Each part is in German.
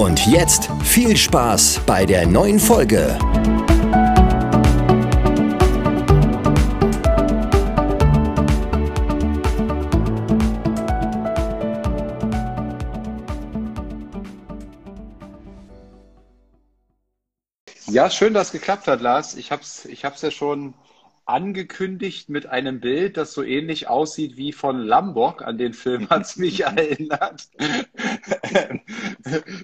Und jetzt viel Spaß bei der neuen Folge. Ja, schön, dass es geklappt hat, Lars. Ich habe es ich hab's ja schon angekündigt mit einem Bild, das so ähnlich aussieht wie von Lambok. An den Film hat es mich erinnert.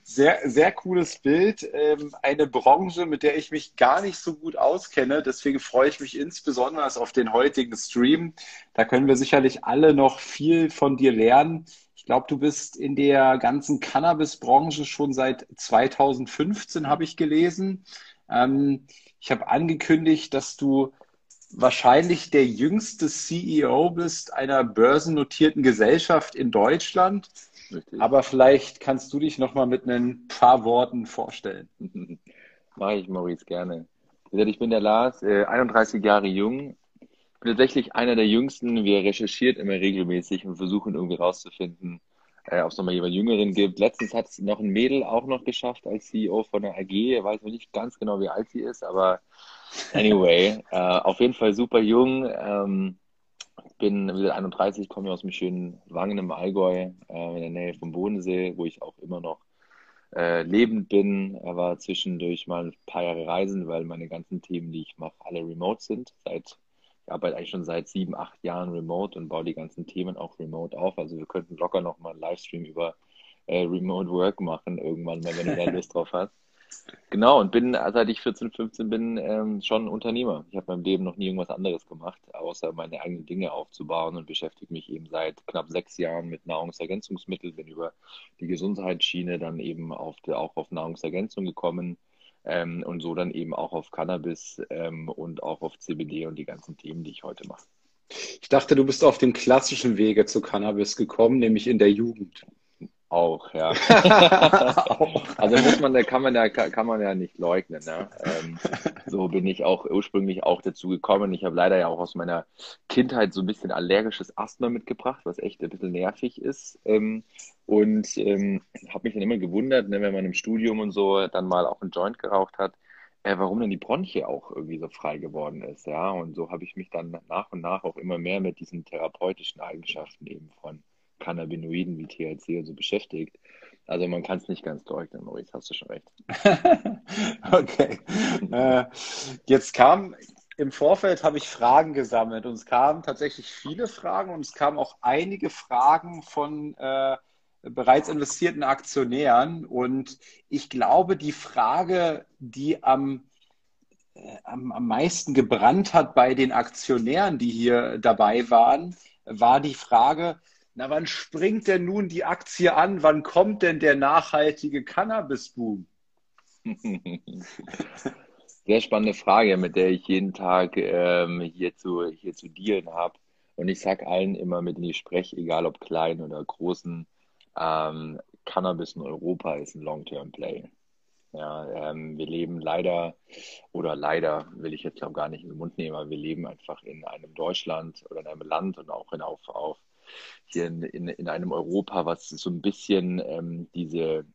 sehr, sehr cooles Bild. Ähm, eine Branche, mit der ich mich gar nicht so gut auskenne. Deswegen freue ich mich insbesondere auf den heutigen Stream. Da können wir sicherlich alle noch viel von dir lernen. Ich glaube, du bist in der ganzen Cannabis-Branche schon seit 2015, habe ich gelesen. Ähm, ich habe angekündigt, dass du wahrscheinlich der jüngste CEO bist einer börsennotierten Gesellschaft in Deutschland. Richtig. Aber vielleicht kannst du dich noch mal mit ein paar Worten vorstellen. Mache ich, Maurice, gerne. Ich bin der Lars, 31 äh, Jahre jung, bin tatsächlich einer der jüngsten. Wir recherchiert immer regelmäßig und versuchen irgendwie rauszufinden, äh, ob es nochmal jemand Jüngeren gibt. Letztens hat es noch ein Mädel auch noch geschafft als CEO von der AG. Ich weiß noch nicht ganz genau, wie alt sie ist, aber anyway, äh, auf jeden Fall super jung. Ähm, bin wieder 31, komme aus dem schönen Wangen im Allgäu, äh, in der Nähe vom Bodensee, wo ich auch immer noch äh, lebend bin. Er war zwischendurch mal ein paar Jahre reisen, weil meine ganzen Themen, die ich mache, alle remote sind. Seit ich arbeite eigentlich schon seit sieben, acht Jahren remote und baue die ganzen Themen auch remote auf. Also wir könnten locker noch mal einen Livestream über äh, Remote Work machen irgendwann mal, wenn du da Lust drauf hast. Genau, und bin, seit ich 14, 15 bin, ähm, schon Unternehmer. Ich habe in meinem Leben noch nie irgendwas anderes gemacht, außer meine eigenen Dinge aufzubauen und beschäftige mich eben seit knapp sechs Jahren mit Nahrungsergänzungsmitteln, bin über die Gesundheitsschiene dann eben auf auch auf Nahrungsergänzung gekommen, ähm, und so dann eben auch auf Cannabis ähm, und auch auf CBD und die ganzen Themen, die ich heute mache. Ich dachte, du bist auf dem klassischen Wege zu Cannabis gekommen, nämlich in der Jugend. Auch, ja. also muss man, da kann man ja, kann man ja nicht leugnen. Ne? Ähm, so bin ich auch ursprünglich auch dazu gekommen. Ich habe leider ja auch aus meiner Kindheit so ein bisschen allergisches Asthma mitgebracht, was echt ein bisschen nervig ist. Ähm, und ähm, habe mich dann immer gewundert, ne, wenn man im Studium und so dann mal auch einen Joint geraucht hat, äh, warum denn die Bronchie auch irgendwie so frei geworden ist. Ja, und so habe ich mich dann nach und nach auch immer mehr mit diesen therapeutischen Eigenschaften eben von Cannabinoiden wie THC und so beschäftigt. Also man kann es nicht ganz leugnen, Maurice, hast du schon recht. okay. äh, jetzt kam im Vorfeld habe ich Fragen gesammelt und es kamen tatsächlich viele Fragen und es kamen auch einige Fragen von äh, bereits investierten Aktionären. Und ich glaube, die Frage, die am, äh, am, am meisten gebrannt hat bei den Aktionären, die hier dabei waren, war die Frage, na, wann springt denn nun die Aktie an? Wann kommt denn der nachhaltige Cannabis-Boom? Sehr spannende Frage, mit der ich jeden Tag ähm, hier, zu, hier zu dealen habe. Und ich sage allen immer, mit denen ich spreche, egal ob klein oder großen, ähm, Cannabis in Europa ist ein Long-Term-Play. Ja, ähm, wir leben leider, oder leider will ich jetzt glaube gar nicht in den Mund nehmen, aber wir leben einfach in einem Deutschland oder in einem Land und auch in, auf, auf hier in, in, in einem Europa, was so ein bisschen ähm, diese,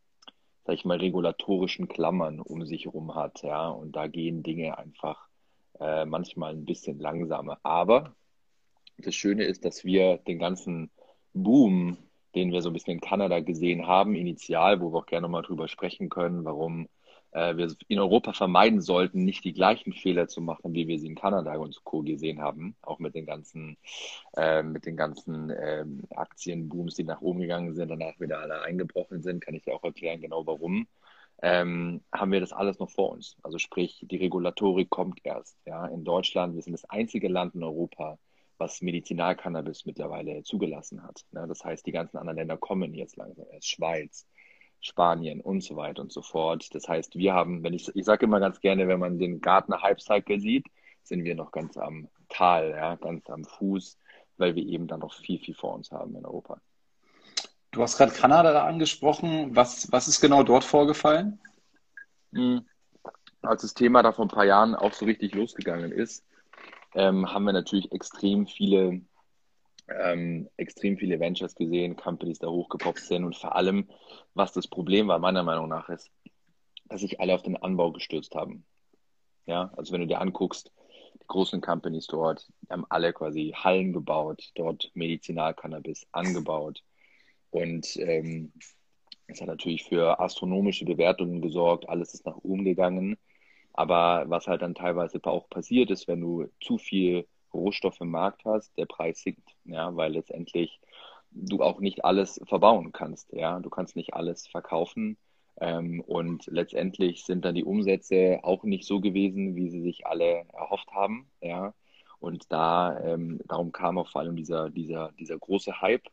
sag ich mal, regulatorischen Klammern um sich herum hat. Ja, und da gehen Dinge einfach äh, manchmal ein bisschen langsamer. Aber das Schöne ist, dass wir den ganzen Boom, den wir so ein bisschen in Kanada gesehen haben, initial, wo wir auch gerne mal drüber sprechen können, warum äh, wir in Europa vermeiden sollten, nicht die gleichen Fehler zu machen, wie wir sie in Kanada und Co. gesehen haben, auch mit den ganzen, äh, mit den ganzen äh, Aktienbooms, die nach oben gegangen sind, danach wieder alle eingebrochen sind, kann ich dir auch erklären, genau warum. Ähm, haben wir das alles noch vor uns. Also sprich, die Regulatorik kommt erst. Ja, in Deutschland, wir sind das einzige Land in Europa, was Medizinalcannabis mittlerweile zugelassen hat. Ja, das heißt, die ganzen anderen Länder kommen jetzt langsam. Erst Schweiz, Spanien und so weiter und so fort. Das heißt, wir haben, wenn ich, ich sage immer ganz gerne, wenn man den Gartner Hype Cycle sieht, sind wir noch ganz am Tal, ja, ganz am Fuß, weil wir eben dann noch viel, viel vor uns haben in Europa. Du hast gerade Kanada angesprochen. Was, was ist genau dort vorgefallen? Hm. Als das Thema da vor ein paar Jahren auch so richtig losgegangen ist, ähm, haben wir natürlich extrem viele, ähm, extrem viele Ventures gesehen, Companies da hochgepoppt sind und vor allem, was das Problem war, meiner Meinung nach, ist, dass sich alle auf den Anbau gestürzt haben. Ja, also wenn du dir anguckst, die großen Companies dort haben alle quasi Hallen gebaut, dort Medizinalcannabis angebaut. Und ähm, es hat natürlich für astronomische Bewertungen gesorgt, alles ist nach oben gegangen. Aber was halt dann teilweise auch passiert ist, wenn du zu viel Rohstoff im Markt hast, der Preis sinkt, ja, weil letztendlich du auch nicht alles verbauen kannst, ja, du kannst nicht alles verkaufen ähm, und letztendlich sind dann die Umsätze auch nicht so gewesen, wie sie sich alle erhofft haben, ja, und da ähm, darum kam auch vor allem dieser dieser dieser große Hype,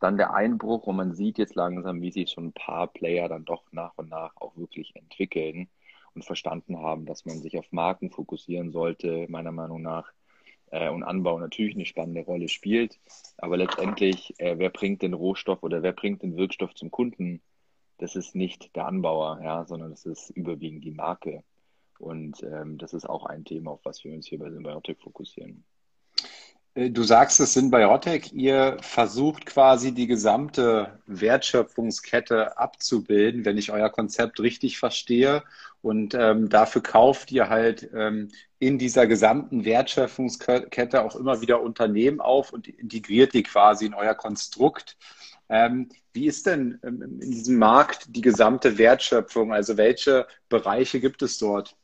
dann der Einbruch und man sieht jetzt langsam, wie sich schon ein paar Player dann doch nach und nach auch wirklich entwickeln und verstanden haben, dass man sich auf Marken fokussieren sollte, meiner Meinung nach. Äh, und Anbau natürlich eine spannende Rolle spielt. Aber letztendlich, äh, wer bringt den Rohstoff oder wer bringt den Wirkstoff zum Kunden? Das ist nicht der Anbauer, ja, sondern das ist überwiegend die Marke. Und ähm, das ist auch ein Thema, auf was wir uns hier bei Symbiotic fokussieren. Äh, du sagst es in Biotech, ihr versucht quasi die gesamte Wertschöpfungskette abzubilden, wenn ich euer Konzept richtig verstehe. Und ähm, dafür kauft ihr halt ähm, in dieser gesamten Wertschöpfungskette auch immer wieder Unternehmen auf und integriert die quasi in euer Konstrukt. Ähm, wie ist denn ähm, in diesem Markt die gesamte Wertschöpfung? Also welche Bereiche gibt es dort?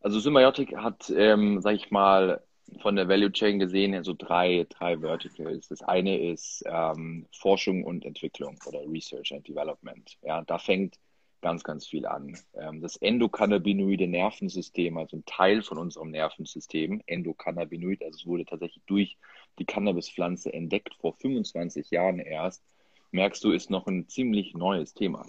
Also Symbiotic hat, ähm, sag ich mal, von der Value Chain gesehen so drei, drei Verticals. Das eine ist ähm, Forschung und Entwicklung oder Research and Development. Ja, da fängt ganz, ganz viel an. Ähm, das endokannabinoide Nervensystem, also ein Teil von unserem Nervensystem, Endokannabinoid, also es wurde tatsächlich durch die Cannabispflanze entdeckt vor 25 Jahren erst, merkst du, ist noch ein ziemlich neues Thema.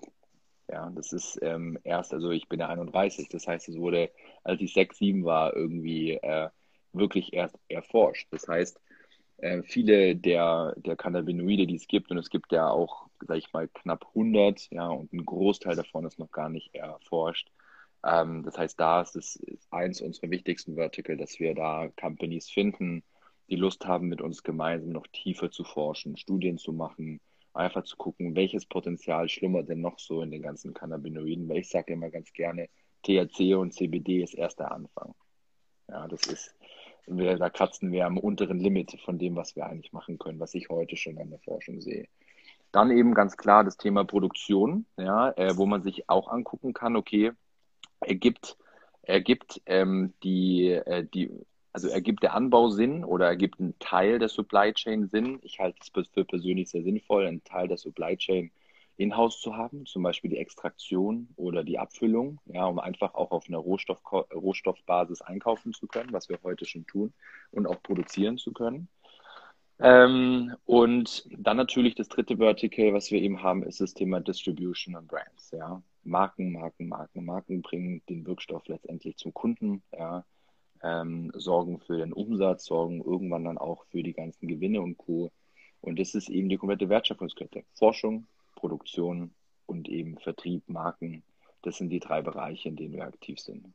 Ja, das ist ähm, erst, also ich bin ja 31, das heißt, es wurde, als ich 6, 7 war, irgendwie äh, wirklich erst erforscht. Das heißt, äh, viele der, der Cannabinoide, die es gibt, und es gibt ja auch, sag ich mal, knapp 100, ja, und ein Großteil davon ist noch gar nicht erforscht. Ähm, das heißt, da ist es eins unserer wichtigsten Vertical, dass wir da Companies finden, die Lust haben, mit uns gemeinsam noch tiefer zu forschen, Studien zu machen, einfach zu gucken, welches Potenzial schlummert denn noch so in den ganzen Cannabinoiden, weil ich sage immer ganz gerne, THC und CBD ist erst der Anfang. Ja, das ist, da kratzen wir am unteren Limit von dem, was wir eigentlich machen können, was ich heute schon an der Forschung sehe. Dann eben ganz klar das Thema Produktion, ja, äh, wo man sich auch angucken kann, okay, ergibt, ergibt ähm, die, äh, die, also ergibt der Anbau Sinn oder ergibt ein Teil der Supply Chain Sinn? Ich halte es für persönlich sehr sinnvoll, einen Teil der Supply Chain in-house zu haben, zum Beispiel die Extraktion oder die Abfüllung, ja, um einfach auch auf einer Rohstoff Rohstoffbasis einkaufen zu können, was wir heute schon tun, und auch produzieren zu können. Ähm, und dann natürlich das dritte Vertical, was wir eben haben, ist das Thema Distribution und Brands. Ja. Marken, Marken, Marken, Marken bringen den Wirkstoff letztendlich zum Kunden, ja. Ähm, sorgen für den Umsatz, sorgen irgendwann dann auch für die ganzen Gewinne und Co. Und das ist eben die komplette Wertschöpfungskette. Forschung, Produktion und eben Vertrieb, Marken. Das sind die drei Bereiche, in denen wir aktiv sind.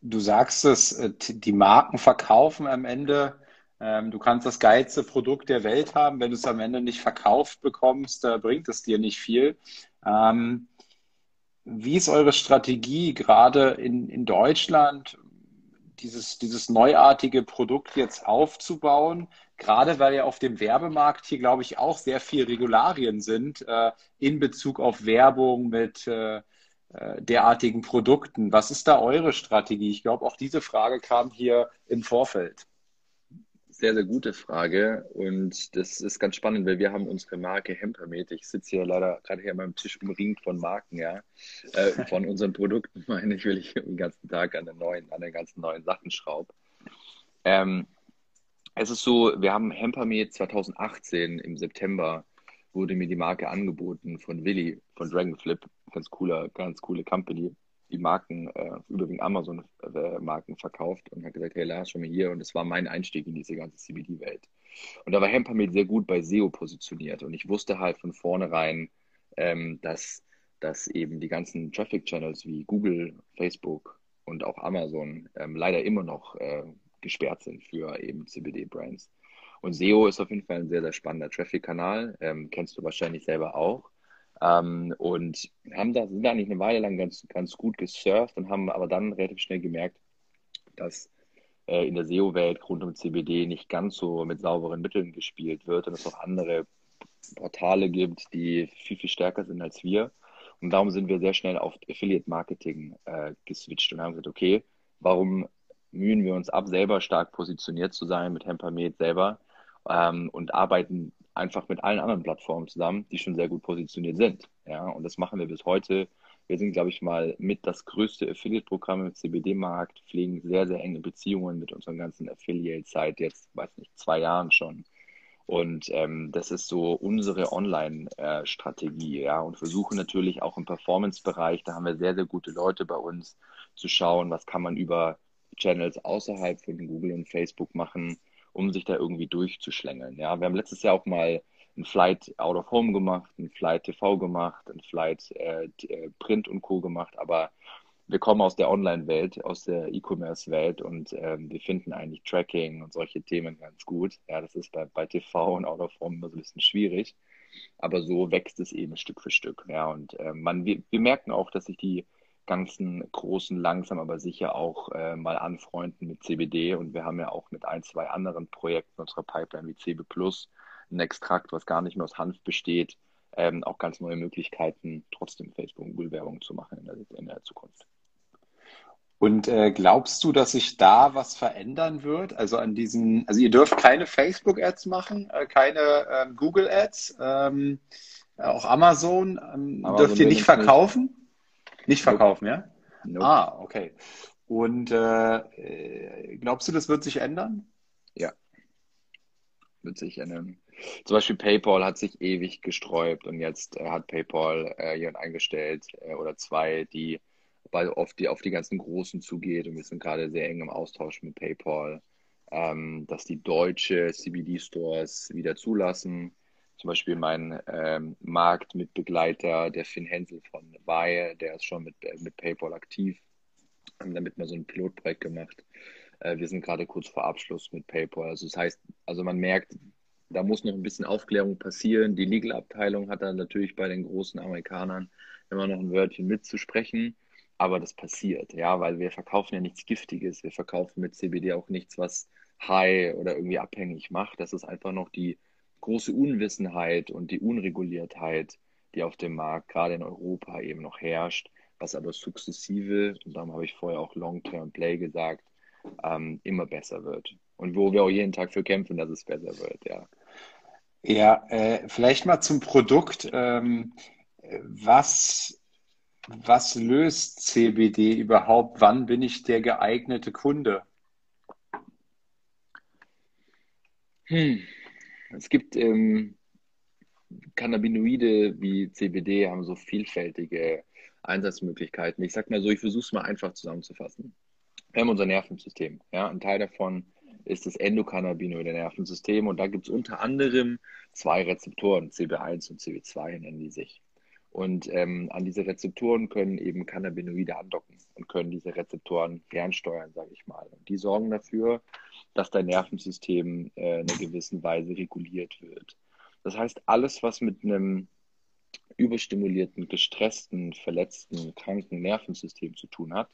Du sagst es, äh, die Marken verkaufen am Ende. Ähm, du kannst das geilste Produkt der Welt haben. Wenn du es am Ende nicht verkauft bekommst, bringt es dir nicht viel. Ähm, wie ist eure Strategie gerade in, in Deutschland, dieses, dieses neuartige Produkt jetzt aufzubauen? Gerade weil ja auf dem Werbemarkt hier, glaube ich, auch sehr viel Regularien sind äh, in Bezug auf Werbung mit äh, äh, derartigen Produkten. Was ist da eure Strategie? Ich glaube, auch diese Frage kam hier im Vorfeld. Sehr, sehr gute Frage und das ist ganz spannend, weil wir haben unsere Marke Hempermed. Ich sitze hier leider gerade hier an meinem Tisch umringt von Marken, ja, äh, von unseren Produkten, meine ich, will ich den ganzen Tag an den neuen, an den ganzen neuen Sachen schraube. Ähm, es ist so, wir haben Hempermed 2018 im September wurde mir die Marke angeboten von Willi von Dragonflip, ganz cooler, ganz coole Company, die Marken, äh, überwiegend Amazon-Marken verkauft und hat gesagt, hey Lars, schon mal hier. Und das war mein Einstieg in diese ganze CBD-Welt. Und da war Hempermed sehr gut bei SEO positioniert. Und ich wusste halt von vornherein, ähm, dass, dass eben die ganzen Traffic-Channels wie Google, Facebook und auch Amazon ähm, leider immer noch äh, gesperrt sind für eben CBD-Brands. Und SEO ist auf jeden Fall ein sehr, sehr spannender Traffic-Kanal. Ähm, kennst du wahrscheinlich selber auch. Ähm, und haben da, sind da eigentlich eine Weile lang ganz, ganz gut gesurft und haben aber dann relativ schnell gemerkt, dass äh, in der SEO-Welt rund um CBD nicht ganz so mit sauberen Mitteln gespielt wird und es auch andere Portale gibt, die viel, viel stärker sind als wir. Und darum sind wir sehr schnell auf Affiliate-Marketing äh, geswitcht und haben gesagt, okay, warum mühen wir uns ab, selber stark positioniert zu sein mit Hempermed selber ähm, und arbeiten einfach mit allen anderen Plattformen zusammen, die schon sehr gut positioniert sind. Ja, und das machen wir bis heute. Wir sind, glaube ich, mal mit das größte Affiliate-Programm im CBD-Markt, pflegen sehr, sehr enge Beziehungen mit unseren ganzen Affiliates seit jetzt, weiß nicht, zwei Jahren schon. Und ähm, das ist so unsere Online-Strategie, ja, und versuchen natürlich auch im Performance-Bereich, da haben wir sehr, sehr gute Leute bei uns, zu schauen, was kann man über Channels außerhalb von Google und Facebook machen, um sich da irgendwie durchzuschlängeln. Ja, wir haben letztes Jahr auch mal ein Flight Out of Home gemacht, ein Flight TV gemacht, ein Flight äh, äh, Print und Co. gemacht, aber wir kommen aus der Online-Welt, aus der E-Commerce-Welt und ähm, wir finden eigentlich Tracking und solche Themen ganz gut. Ja, das ist bei, bei TV und Out of Home immer so ein bisschen schwierig, aber so wächst es eben Stück für Stück. Ja, und äh, man, wir, wir merken auch, dass sich die ganzen großen langsam aber sicher auch äh, mal anfreunden mit CBD. Und wir haben ja auch mit ein, zwei anderen Projekten unserer Pipeline wie CB Plus ein Extrakt, was gar nicht mehr aus Hanf besteht, ähm, auch ganz neue Möglichkeiten, trotzdem Facebook und Google Werbung zu machen in der, in der Zukunft. Und äh, glaubst du, dass sich da was verändern wird? Also an diesen, also ihr dürft keine Facebook-Ads machen, äh, keine äh, Google-Ads, ähm, auch Amazon, ähm, Amazon dürft ihr nicht verkaufen? Nicht. Nicht verkaufen, ja? Nope. Ah, okay. Und äh, äh, glaubst du, das wird sich ändern? Ja, wird sich ändern. Zum Beispiel PayPal hat sich ewig gesträubt und jetzt äh, hat PayPal äh, jemand eingestellt äh, oder zwei, die weil auf die auf die ganzen Großen zugeht und wir sind gerade sehr eng im Austausch mit PayPal, ähm, dass die deutsche CBD-Stores wieder zulassen zum Beispiel mein ähm, Marktmitbegleiter, der Finn Hensel von Weihe, der ist schon mit, äh, mit PayPal aktiv, haben damit mal so ein Pilotprojekt gemacht. Äh, wir sind gerade kurz vor Abschluss mit PayPal. Also das heißt, also man merkt, da muss noch ein bisschen Aufklärung passieren. Die Legal-Abteilung hat dann natürlich bei den großen Amerikanern immer noch ein Wörtchen mitzusprechen. Aber das passiert, ja, weil wir verkaufen ja nichts Giftiges. Wir verkaufen mit CBD auch nichts, was high oder irgendwie abhängig macht. Das ist einfach noch die große Unwissenheit und die Unreguliertheit, die auf dem Markt gerade in Europa eben noch herrscht, was aber sukzessive, und darum habe ich vorher auch Long-Term Play gesagt, ähm, immer besser wird. Und wo wir auch jeden Tag für kämpfen, dass es besser wird, ja. Ja, äh, vielleicht mal zum Produkt. Ähm, was, was löst CBD überhaupt? Wann bin ich der geeignete Kunde? Hm. Es gibt ähm, Cannabinoide wie CBD haben so vielfältige Einsatzmöglichkeiten. Ich sag mal so, ich versuche es mal einfach zusammenzufassen. Wir haben unser Nervensystem. Ja? Ein Teil davon ist das endokannabinoide Nervensystem und da gibt es unter anderem zwei Rezeptoren, CB1 und CB2 nennen die sich. Und ähm, an diese Rezeptoren können eben Cannabinoide andocken und können diese Rezeptoren fernsteuern, sage ich mal. Und die sorgen dafür, dass dein Nervensystem äh, in einer gewissen Weise reguliert wird. Das heißt, alles, was mit einem überstimulierten, gestressten, verletzten, kranken Nervensystem zu tun hat,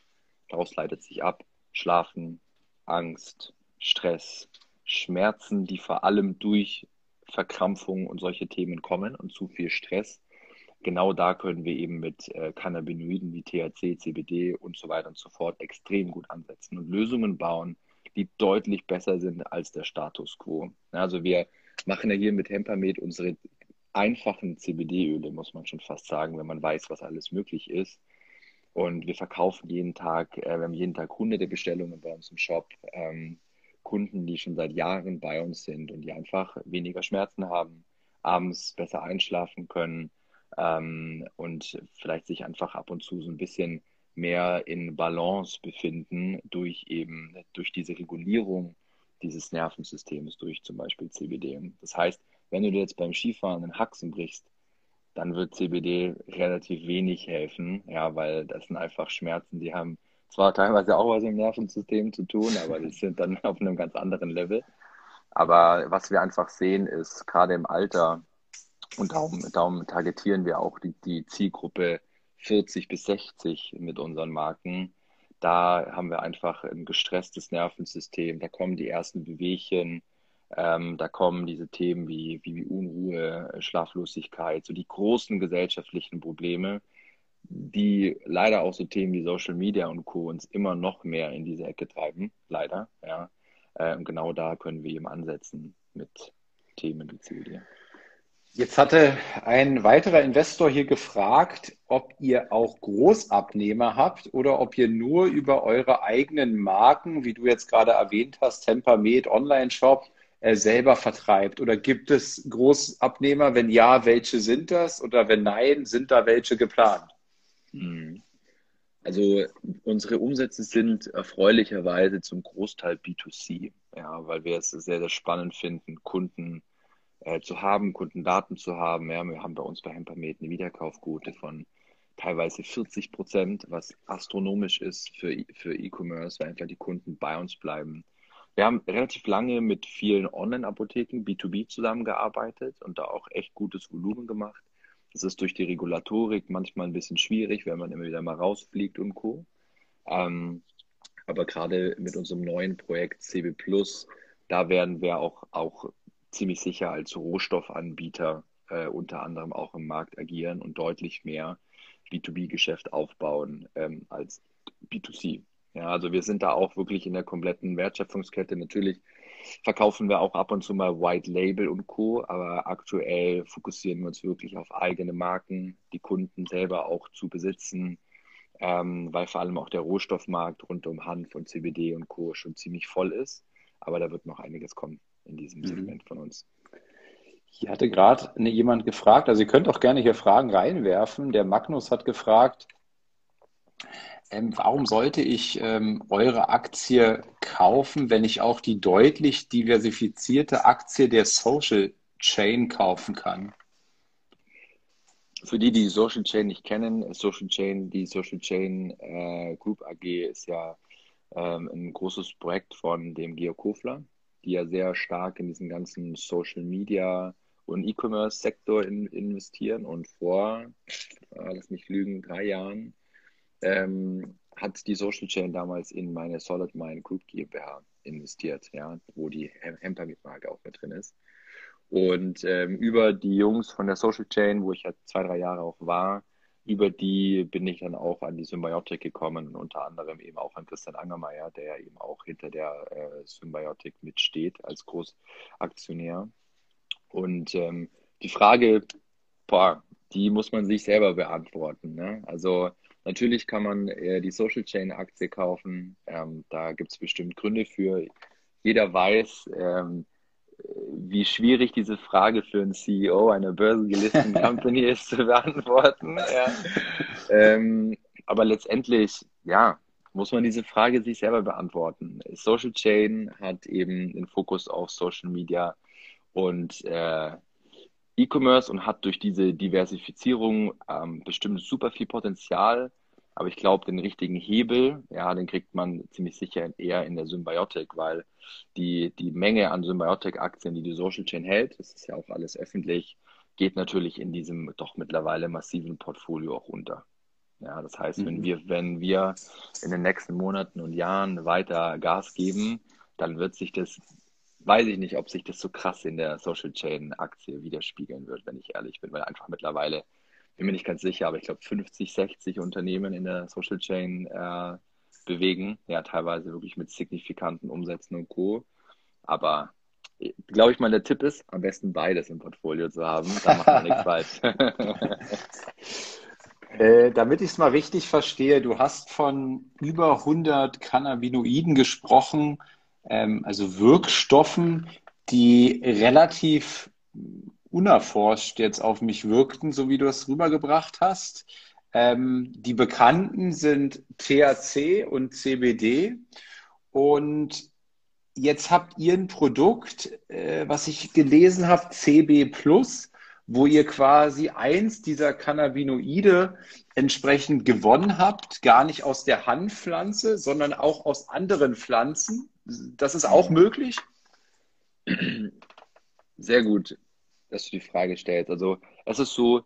daraus leitet sich ab Schlafen, Angst, Stress, Schmerzen, die vor allem durch Verkrampfung und solche Themen kommen und zu viel Stress. Genau da können wir eben mit äh, Cannabinoiden wie THC, CBD und so weiter und so fort extrem gut ansetzen und Lösungen bauen, die deutlich besser sind als der Status quo. Also wir machen ja hier mit Hempamed unsere einfachen CBD-Öle, muss man schon fast sagen, wenn man weiß, was alles möglich ist. Und wir verkaufen jeden Tag, äh, wir haben jeden Tag hunderte Bestellungen bei uns im Shop. Ähm, Kunden, die schon seit Jahren bei uns sind und die einfach weniger Schmerzen haben, abends besser einschlafen können ähm, und vielleicht sich einfach ab und zu so ein bisschen mehr in Balance befinden durch eben durch diese Regulierung dieses Nervensystems durch zum Beispiel CBD. Das heißt, wenn du dir jetzt beim Skifahren einen Haxen brichst, dann wird CBD relativ wenig helfen, ja, weil das sind einfach Schmerzen, die haben zwar teilweise auch was im Nervensystem zu tun, aber die sind dann auf einem ganz anderen Level. Aber was wir einfach sehen, ist gerade im Alter, und darum, darum targetieren wir auch die, die Zielgruppe 40 bis 60 mit unseren Marken. Da haben wir einfach ein gestresstes Nervensystem, da kommen die ersten Bewegchen, ähm, da kommen diese Themen wie, wie, Unruhe, Schlaflosigkeit, so die großen gesellschaftlichen Probleme, die leider auch so Themen wie Social Media und Co. uns immer noch mehr in diese Ecke treiben, leider. Ja. Äh, und genau da können wir eben ansetzen mit Themen wie CBD. Jetzt hatte ein weiterer Investor hier gefragt, ob ihr auch Großabnehmer habt oder ob ihr nur über eure eigenen Marken, wie du jetzt gerade erwähnt hast, Tempermed Online-Shop, äh, selber vertreibt. Oder gibt es Großabnehmer? Wenn ja, welche sind das? Oder wenn nein, sind da welche geplant? Hm. Also unsere Umsätze sind erfreulicherweise zum Großteil B2C, ja, weil wir es sehr, sehr spannend finden, Kunden äh, zu haben, Kundendaten zu haben. Ja, wir haben bei uns bei Hempermed eine Wiederkaufquote von teilweise 40 Prozent, was astronomisch ist für, für E-Commerce, weil einfach die Kunden bei uns bleiben. Wir haben relativ lange mit vielen Online-Apotheken B2B zusammengearbeitet und da auch echt gutes Volumen gemacht. Das ist durch die Regulatorik manchmal ein bisschen schwierig, wenn man immer wieder mal rausfliegt und Co. Ähm, aber gerade mit unserem neuen Projekt CB Plus, da werden wir auch, auch ziemlich sicher als Rohstoffanbieter äh, unter anderem auch im Markt agieren und deutlich mehr B2B-Geschäft aufbauen ähm, als B2C. Ja, also wir sind da auch wirklich in der kompletten Wertschöpfungskette. Natürlich verkaufen wir auch ab und zu mal White Label und Co., aber aktuell fokussieren wir uns wirklich auf eigene Marken, die Kunden selber auch zu besitzen, ähm, weil vor allem auch der Rohstoffmarkt rund um Hanf und CBD und Co. schon ziemlich voll ist. Aber da wird noch einiges kommen in diesem mhm. Segment von uns. Hier hatte gerade jemand gefragt, also ihr könnt auch gerne hier Fragen reinwerfen. Der Magnus hat gefragt, ähm, warum sollte ich ähm, eure Aktie kaufen, wenn ich auch die deutlich diversifizierte Aktie der Social Chain kaufen kann? Für die, die Social Chain nicht kennen, Social Chain, die Social Chain äh, Group AG ist ja ähm, ein großes Projekt von dem Georg Kofler, die ja sehr stark in diesen ganzen Social Media und E-Commerce-Sektor in, investieren und vor, äh, lass mich lügen, drei Jahren ähm, hat die Social Chain damals in meine Solid Mind Group GmbH investiert, ja, wo die Hempermit-Marke auch mit drin ist. Und ähm, über die Jungs von der Social Chain, wo ich ja zwei, drei Jahre auch war, über die bin ich dann auch an die Symbiotic gekommen und unter anderem eben auch an Christian Angermeier, der ja eben auch hinter der äh, Symbiotic mitsteht als Großaktionär. Und ähm, die Frage, boah, die muss man sich selber beantworten. Ne? Also Natürlich kann man äh, die Social Chain Aktie kaufen. Ähm, da gibt es bestimmt Gründe für. Jeder weiß, ähm, wie schwierig diese Frage für einen CEO einer börsengelisteten Company ist zu beantworten. Ja. Ähm, aber letztendlich, ja, muss man diese Frage sich selber beantworten. Social Chain hat eben den Fokus auf Social Media und äh, E-Commerce und hat durch diese Diversifizierung ähm, bestimmt super viel Potenzial. Aber ich glaube, den richtigen Hebel, ja, den kriegt man ziemlich sicher eher in der Symbiotik, weil die, die Menge an Symbiotik-Aktien, die die Social Chain hält, das ist ja auch alles öffentlich, geht natürlich in diesem doch mittlerweile massiven Portfolio auch unter. Ja, das heißt, mhm. wenn wir, wenn wir in den nächsten Monaten und Jahren weiter Gas geben, dann wird sich das weiß ich nicht, ob sich das so krass in der Social Chain Aktie widerspiegeln wird, wenn ich ehrlich bin, weil einfach mittlerweile, bin mir nicht ganz sicher, aber ich glaube 50, 60 Unternehmen in der Social Chain äh, bewegen, ja, teilweise wirklich mit signifikanten Umsätzen und Co. Aber glaube ich mal, der Tipp ist, am besten beides im Portfolio zu haben, da macht man nichts falsch. Äh, damit ich es mal richtig verstehe, du hast von über 100 Cannabinoiden gesprochen, ähm, also Wirkstoffen, die relativ unerforscht jetzt auf mich wirkten, so wie du es rübergebracht hast. Ähm, die bekannten sind THC und CBD. Und jetzt habt ihr ein Produkt, äh, was ich gelesen habe, CB Plus, wo ihr quasi eins dieser Cannabinoide entsprechend gewonnen habt, gar nicht aus der Hanfpflanze, sondern auch aus anderen Pflanzen. Das ist auch möglich? Sehr gut, dass du die Frage stellst. Also es ist so,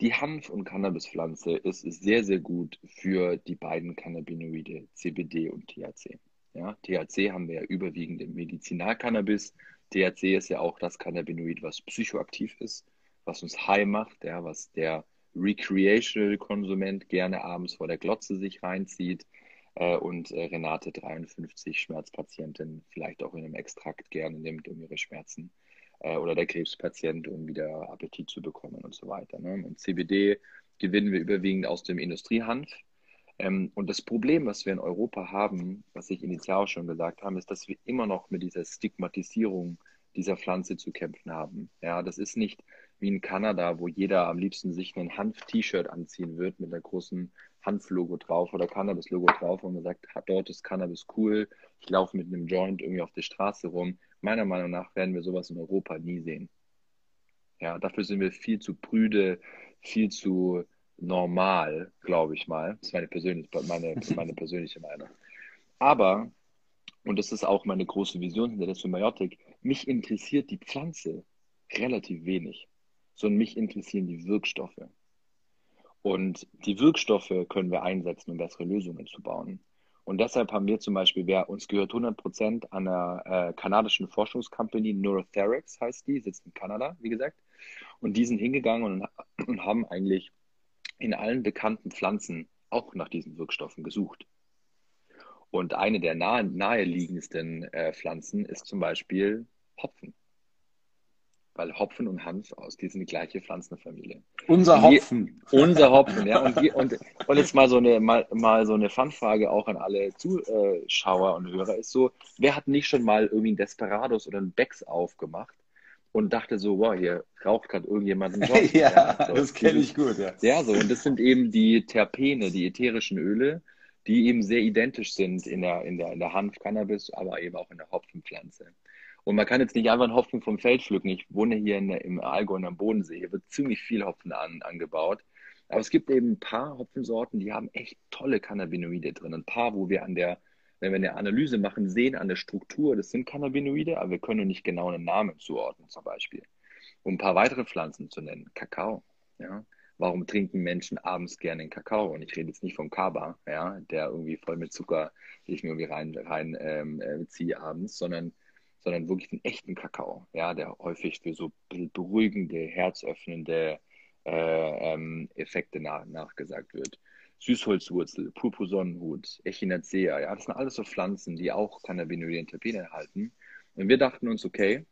die Hanf- und Cannabispflanze ist sehr, sehr gut für die beiden Cannabinoide CBD und THC. Ja, THC haben wir ja überwiegend im Medizinalcannabis. THC ist ja auch das Cannabinoid, was psychoaktiv ist, was uns high macht, ja, was der Recreational-Konsument gerne abends vor der Glotze sich reinzieht äh, und äh, Renate 53, Schmerzpatientin, vielleicht auch in einem Extrakt gerne nimmt, um ihre Schmerzen äh, oder der Krebspatient, um wieder Appetit zu bekommen und so weiter. Ne? Und CBD gewinnen wir überwiegend aus dem Industriehanf. Ähm, und das Problem, was wir in Europa haben, was ich initial schon gesagt habe, ist, dass wir immer noch mit dieser Stigmatisierung dieser Pflanze zu kämpfen haben. Ja, das ist nicht wie in Kanada, wo jeder am liebsten sich ein Hanf-T-Shirt anziehen wird mit einer großen Hanf-Logo drauf oder Cannabis-Logo drauf und man sagt, dort ist Cannabis cool, ich laufe mit einem Joint irgendwie auf der Straße rum. Meiner Meinung nach werden wir sowas in Europa nie sehen. Ja, dafür sind wir viel zu prüde, viel zu normal, glaube ich mal. Das ist meine persönliche, meine, meine persönliche Meinung. Aber, und das ist auch meine große Vision hinter der Symbiotik, mich interessiert die Pflanze relativ wenig, sondern mich interessieren die Wirkstoffe. Und die Wirkstoffe können wir einsetzen, um bessere Lösungen zu bauen. Und deshalb haben wir zum Beispiel, wer uns gehört 100% an einer äh, kanadischen Forschungscompany, Neurotherex heißt die, sitzt in Kanada, wie gesagt. Und die sind hingegangen und, und haben eigentlich in allen bekannten Pflanzen auch nach diesen Wirkstoffen gesucht. Und eine der nahe, naheliegendsten äh, Pflanzen ist zum Beispiel Hopfen weil Hopfen und Hanf aus die sind die gleiche Pflanzenfamilie. Unser Hopfen. Unser Hopfen, ja. Und, die, und, und jetzt mal so eine mal, mal so eine Fanfrage auch an alle Zuschauer und Hörer ist so, wer hat nicht schon mal irgendwie ein Desperados oder ein Becks aufgemacht und dachte so, wow, hier raucht gerade irgendjemand einen Job. ja, ja so. das kenne ich gut, ja. Ja, so. Und das sind eben die Terpene, die ätherischen Öle, die eben sehr identisch sind in der, in der, in der Hanf-Cannabis, aber eben auch in der Hopfenpflanze. Und man kann jetzt nicht einfach einen Hopfen vom Feld pflücken. Ich wohne hier in, im Allgäu und am Bodensee. Hier wird ziemlich viel Hopfen an, angebaut. Aber es gibt eben ein paar Hopfensorten, die haben echt tolle Cannabinoide drin. Ein paar, wo wir an der, wenn wir eine Analyse machen, sehen an der Struktur, das sind Cannabinoide, aber wir können nicht genau einen Namen zuordnen, zum Beispiel. Um ein paar weitere Pflanzen zu nennen. Kakao. Ja. Warum trinken Menschen abends gerne einen Kakao? Und ich rede jetzt nicht vom Kaba, ja, der irgendwie voll mit Zucker, die ich mir irgendwie rein, rein ähm, äh, abends, sondern sondern wirklich den echten Kakao, ja, der häufig für so beruhigende, herzöffnende äh, ähm, Effekte nach, nachgesagt wird. Süßholzwurzel, Purpursonnenhut, Echinacea, ja, das sind alles so Pflanzen, die auch Cannabinoide und Terpene enthalten. Und wir dachten uns, okay,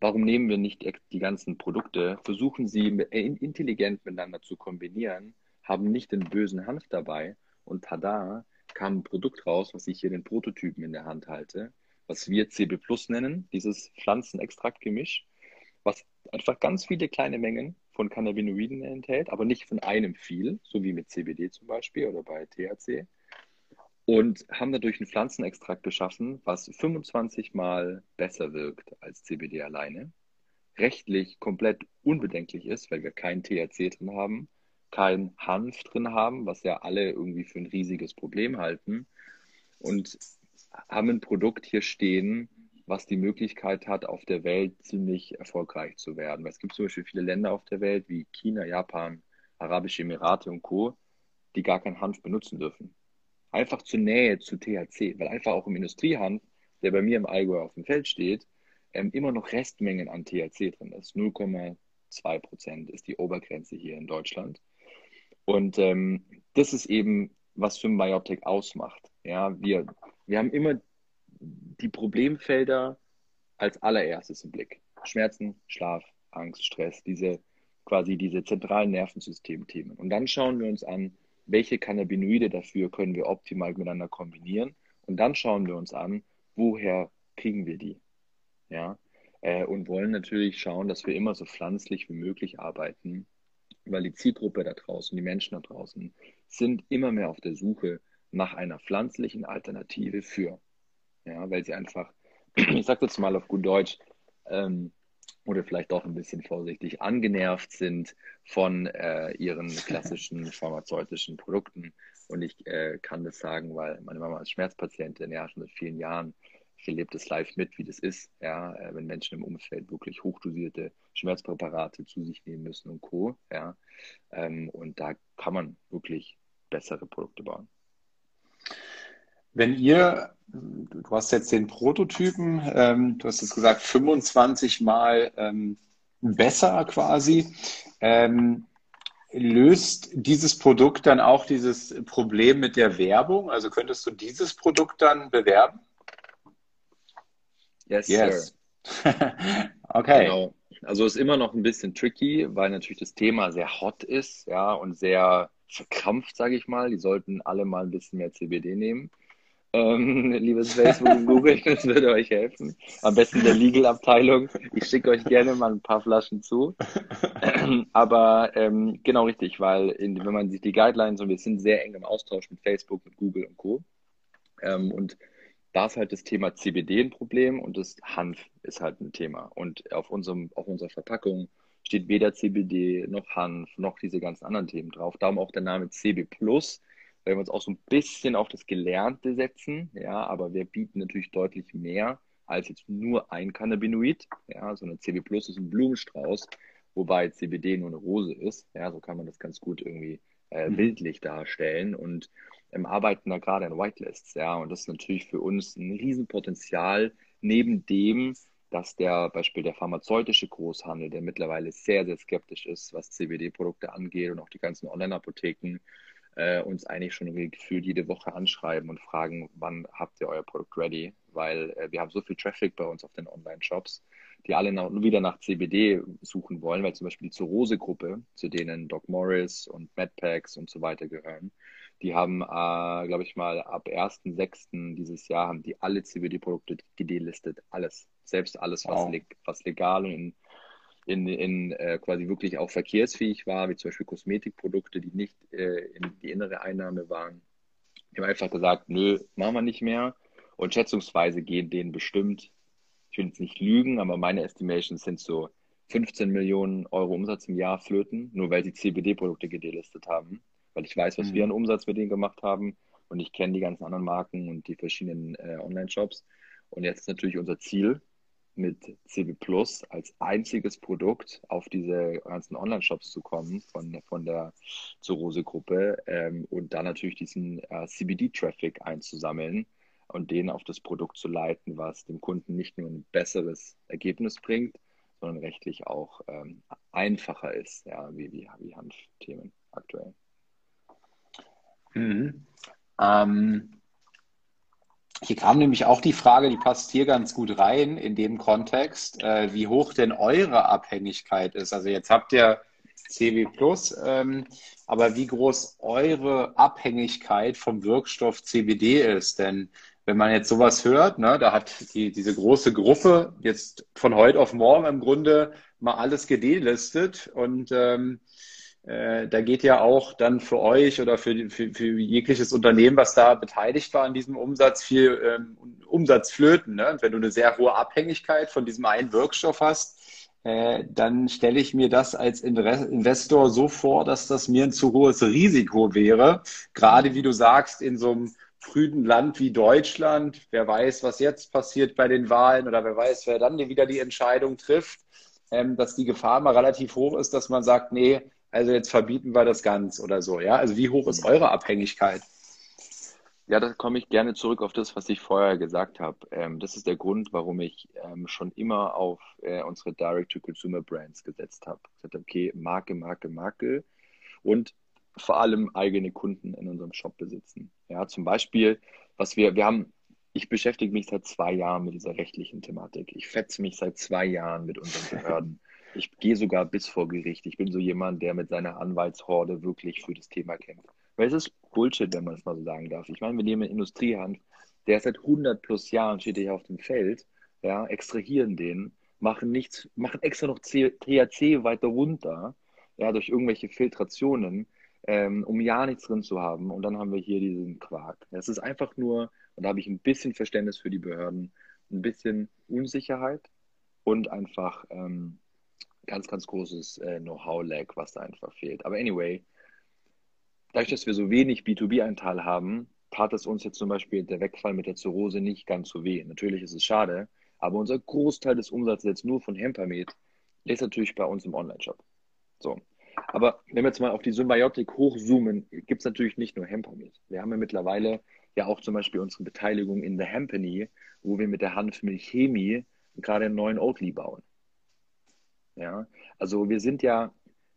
warum nehmen wir nicht die ganzen Produkte, versuchen sie intelligent miteinander zu kombinieren, haben nicht den bösen Hanf dabei und tada, kam ein Produkt raus, was ich hier den Prototypen in der Hand halte, was wir CB Plus nennen, dieses Pflanzenextraktgemisch, was einfach ganz viele kleine Mengen von Cannabinoiden enthält, aber nicht von einem viel, so wie mit CBD zum Beispiel oder bei THC. Und haben dadurch ein Pflanzenextrakt geschaffen, was 25 Mal besser wirkt als CBD alleine. Rechtlich komplett unbedenklich ist, weil wir kein THC drin haben, kein Hanf drin haben, was ja alle irgendwie für ein riesiges Problem halten. Und haben ein Produkt hier stehen, was die Möglichkeit hat, auf der Welt ziemlich erfolgreich zu werden. Es gibt zum Beispiel viele Länder auf der Welt wie China, Japan, Arabische Emirate und Co., die gar keinen Hanf benutzen dürfen. Einfach zur Nähe zu THC, weil einfach auch im Industriehanf, der bei mir im Allgäu auf dem Feld steht, ähm, immer noch Restmengen an THC drin ist. 0,2 Prozent ist die Obergrenze hier in Deutschland. Und ähm, das ist eben, was Symbiotic ausmacht. Ja, wir wir haben immer die Problemfelder als allererstes im Blick. Schmerzen, Schlaf, Angst, Stress, diese quasi diese zentralen Nervensystemthemen. Und dann schauen wir uns an, welche Cannabinoide dafür können wir optimal miteinander kombinieren. Und dann schauen wir uns an, woher kriegen wir die? Ja. äh, und wollen natürlich schauen, dass wir immer so pflanzlich wie möglich arbeiten, weil die Zielgruppe da draußen, die Menschen da draußen, sind immer mehr auf der Suche nach einer pflanzlichen Alternative für. Ja, weil sie einfach, ich sage das mal auf gut Deutsch, ähm, oder vielleicht auch ein bisschen vorsichtig angenervt sind von äh, ihren klassischen pharmazeutischen Produkten. Und ich äh, kann das sagen, weil meine Mama ist Schmerzpatientin, ja, schon seit vielen Jahren. Ich erlebe das live mit, wie das ist, ja, äh, wenn Menschen im Umfeld wirklich hochdosierte Schmerzpräparate zu sich nehmen müssen und Co. Ja, ähm, und da kann man wirklich bessere Produkte bauen. Wenn ihr, du hast jetzt den Prototypen, ähm, du hast jetzt gesagt 25 Mal ähm, besser quasi, ähm, löst dieses Produkt dann auch dieses Problem mit der Werbung? Also könntest du dieses Produkt dann bewerben? Yes, yes. okay. Genau. Also ist immer noch ein bisschen tricky, weil natürlich das Thema sehr hot ist, ja, und sehr verkrampft, sage ich mal. Die sollten alle mal ein bisschen mehr CBD nehmen. Ähm, liebes Facebook und Google, das würde euch helfen. Am besten der Legal-Abteilung. Ich schicke euch gerne mal ein paar Flaschen zu. Aber ähm, genau richtig, weil in, wenn man sich die Guidelines und wir sind sehr eng im Austausch mit Facebook, mit Google und Co. Ähm, und da ist halt das Thema CBD ein Problem und das Hanf ist halt ein Thema. Und auf, unserem, auf unserer Verpackung steht weder CBD noch Hanf noch diese ganzen anderen Themen drauf. Darum auch der Name CB Plus weil wir uns auch so ein bisschen auf das Gelernte setzen, ja, aber wir bieten natürlich deutlich mehr als jetzt nur ein Cannabinoid, ja, sondern CB Plus ist ein Blumenstrauß, wobei CBD nur eine Rose ist, ja, so kann man das ganz gut irgendwie äh, mhm. bildlich darstellen und ähm, arbeiten da gerade an Whitelists, ja, und das ist natürlich für uns ein Riesenpotenzial, neben dem, dass der Beispiel der pharmazeutische Großhandel, der mittlerweile sehr, sehr skeptisch ist, was CBD-Produkte angeht und auch die ganzen Online-Apotheken, äh, uns eigentlich schon gefühlt jede Woche anschreiben und fragen, wann habt ihr euer Produkt ready? Weil äh, wir haben so viel Traffic bei uns auf den Online-Shops, die alle nach, wieder nach CBD suchen wollen, weil zum Beispiel die Zurose-Gruppe, zu denen Doc Morris und MedPacks und so weiter gehören, die haben, äh, glaube ich mal, ab 1.6. dieses Jahr haben die alle CBD-Produkte gedelistet. Alles. Selbst alles, was, wow. was legal und in in, in äh, quasi wirklich auch verkehrsfähig war, wie zum Beispiel Kosmetikprodukte, die nicht äh, in die innere Einnahme waren. Die haben einfach gesagt, nö, machen wir nicht mehr. Und schätzungsweise gehen denen bestimmt, ich will jetzt nicht lügen, aber meine Estimations sind so 15 Millionen Euro Umsatz im Jahr flöten, nur weil sie CBD-Produkte gedelistet haben. Weil ich weiß, was mhm. wir an Umsatz mit denen gemacht haben und ich kenne die ganzen anderen Marken und die verschiedenen äh, Online-Shops. Und jetzt ist natürlich unser Ziel, mit CB Plus als einziges Produkt auf diese ganzen Online-Shops zu kommen von, von der Zurose-Gruppe ähm, und dann natürlich diesen äh, CBD-Traffic einzusammeln und den auf das Produkt zu leiten, was dem Kunden nicht nur ein besseres Ergebnis bringt, sondern rechtlich auch ähm, einfacher ist, ja, wie, wie, wie Hanfthemen aktuell. Mhm. Ähm, hier kam nämlich auch die Frage, die passt hier ganz gut rein in dem Kontext, äh, wie hoch denn eure Abhängigkeit ist. Also jetzt habt ihr CW Plus, ähm, aber wie groß eure Abhängigkeit vom Wirkstoff CBD ist. Denn wenn man jetzt sowas hört, ne, da hat die, diese große Gruppe jetzt von heute auf morgen im Grunde mal alles gedelistet und ähm, äh, da geht ja auch dann für euch oder für, für, für, jegliches Unternehmen, was da beteiligt war an diesem Umsatz, viel ähm, Umsatz flöten. Ne? Und wenn du eine sehr hohe Abhängigkeit von diesem einen Wirkstoff hast, äh, dann stelle ich mir das als Investor so vor, dass das mir ein zu hohes Risiko wäre. Gerade wie du sagst, in so einem frühen Land wie Deutschland, wer weiß, was jetzt passiert bei den Wahlen oder wer weiß, wer dann wieder die Entscheidung trifft, ähm, dass die Gefahr mal relativ hoch ist, dass man sagt, nee, also jetzt verbieten wir das ganz oder so, ja? Also wie hoch ist eure Abhängigkeit? Ja, da komme ich gerne zurück auf das, was ich vorher gesagt habe. Ähm, das ist der Grund, warum ich ähm, schon immer auf äh, unsere Direct-to-Consumer-Brands gesetzt habe. Gesagt okay, Marke, Marke, Marke und vor allem eigene Kunden in unserem Shop besitzen. Ja, zum Beispiel, was wir, wir haben, ich beschäftige mich seit zwei Jahren mit dieser rechtlichen Thematik. Ich fetze mich seit zwei Jahren mit unseren Behörden. Ich gehe sogar bis vor Gericht. Ich bin so jemand, der mit seiner Anwaltshorde wirklich für das Thema kämpft. Weil es ist Bullshit, wenn man es mal so sagen darf. Ich meine, wir nehmen Industriehand, der seit 100 plus Jahren steht hier auf dem Feld, ja, extrahieren den, machen nichts, machen extra noch THC weiter runter, ja, durch irgendwelche Filtrationen, ähm, um ja nichts drin zu haben. Und dann haben wir hier diesen Quark. Es ist einfach nur, und da habe ich ein bisschen Verständnis für die Behörden, ein bisschen Unsicherheit und einfach ähm, ganz, ganz großes äh, Know-how-Lag, was da einfach fehlt. Aber anyway, dadurch, dass wir so wenig B2B-Einteil haben, tat es uns jetzt zum Beispiel der Wegfall mit der Zirrhose nicht ganz so weh. Natürlich ist es schade, aber unser Großteil des Umsatzes jetzt nur von Hempermed ist natürlich bei uns im Online-Shop. So. Aber wenn wir jetzt mal auf die Symbiotik hochzoomen, gibt es natürlich nicht nur Hempermed. Wir haben ja mittlerweile ja auch zum Beispiel unsere Beteiligung in der Hempany, wo wir mit der Hanfmilchchemie gerade einen neuen Oatly bauen. Ja, also wir sind ja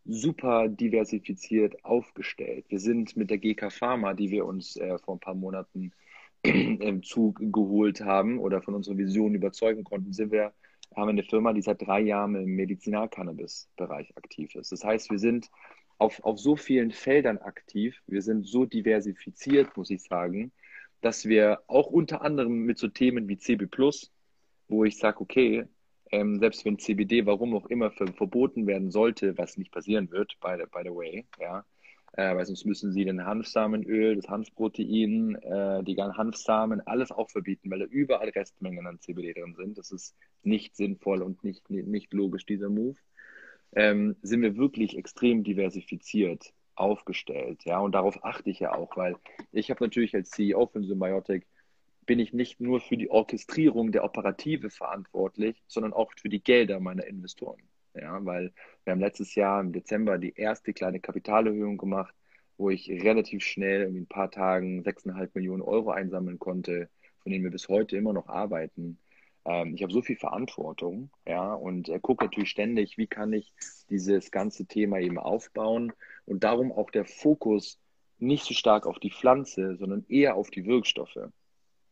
super diversifiziert aufgestellt. Wir sind mit der GK Pharma, die wir uns äh, vor ein paar Monaten im Zug geholt haben oder von unserer Vision überzeugen konnten, sind wir, haben wir eine Firma, die seit drei Jahren im Medizinalcannabis-Bereich aktiv ist. Das heißt, wir sind auf, auf so vielen Feldern aktiv, wir sind so diversifiziert, muss ich sagen, dass wir auch unter anderem mit so Themen wie CB wo ich sage, okay, ähm, selbst wenn CBD, warum auch immer, ver verboten werden sollte, was nicht passieren wird, by the, by the way, ja, äh, weil sonst müssen sie den Hanfsamenöl, das Hanfprotein, äh, die Hanfsamen, alles auch verbieten, weil da überall Restmengen an CBD drin sind. Das ist nicht sinnvoll und nicht, nicht logisch, dieser Move. Ähm, sind wir wirklich extrem diversifiziert aufgestellt, ja, und darauf achte ich ja auch, weil ich habe natürlich als CEO von Symbiotic bin ich nicht nur für die Orchestrierung der Operative verantwortlich, sondern auch für die Gelder meiner Investoren. Ja, weil wir haben letztes Jahr im Dezember die erste kleine Kapitalerhöhung gemacht, wo ich relativ schnell in ein paar Tagen 6,5 Millionen Euro einsammeln konnte, von denen wir bis heute immer noch arbeiten. Ähm, ich habe so viel Verantwortung, ja, und äh, gucke natürlich ständig, wie kann ich dieses ganze Thema eben aufbauen und darum auch der Fokus nicht so stark auf die Pflanze, sondern eher auf die Wirkstoffe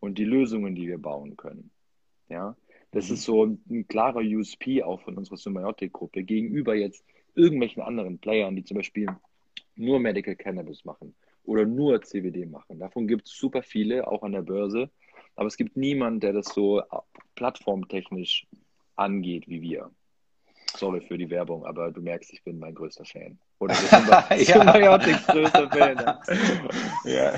und die Lösungen, die wir bauen können. Ja, das mhm. ist so ein, ein, klarer USP auch von unserer Symbiotic-Gruppe gegenüber jetzt irgendwelchen anderen Playern, die zum Beispiel nur Medical Cannabis machen oder nur CBD machen. Davon gibt es super viele, auch an der Börse. Aber es gibt niemanden, der das so plattformtechnisch angeht wie wir. Sorry für die Werbung, aber du merkst, ich bin mein größter Fan. Oder Symbiotics größter Fan. ja.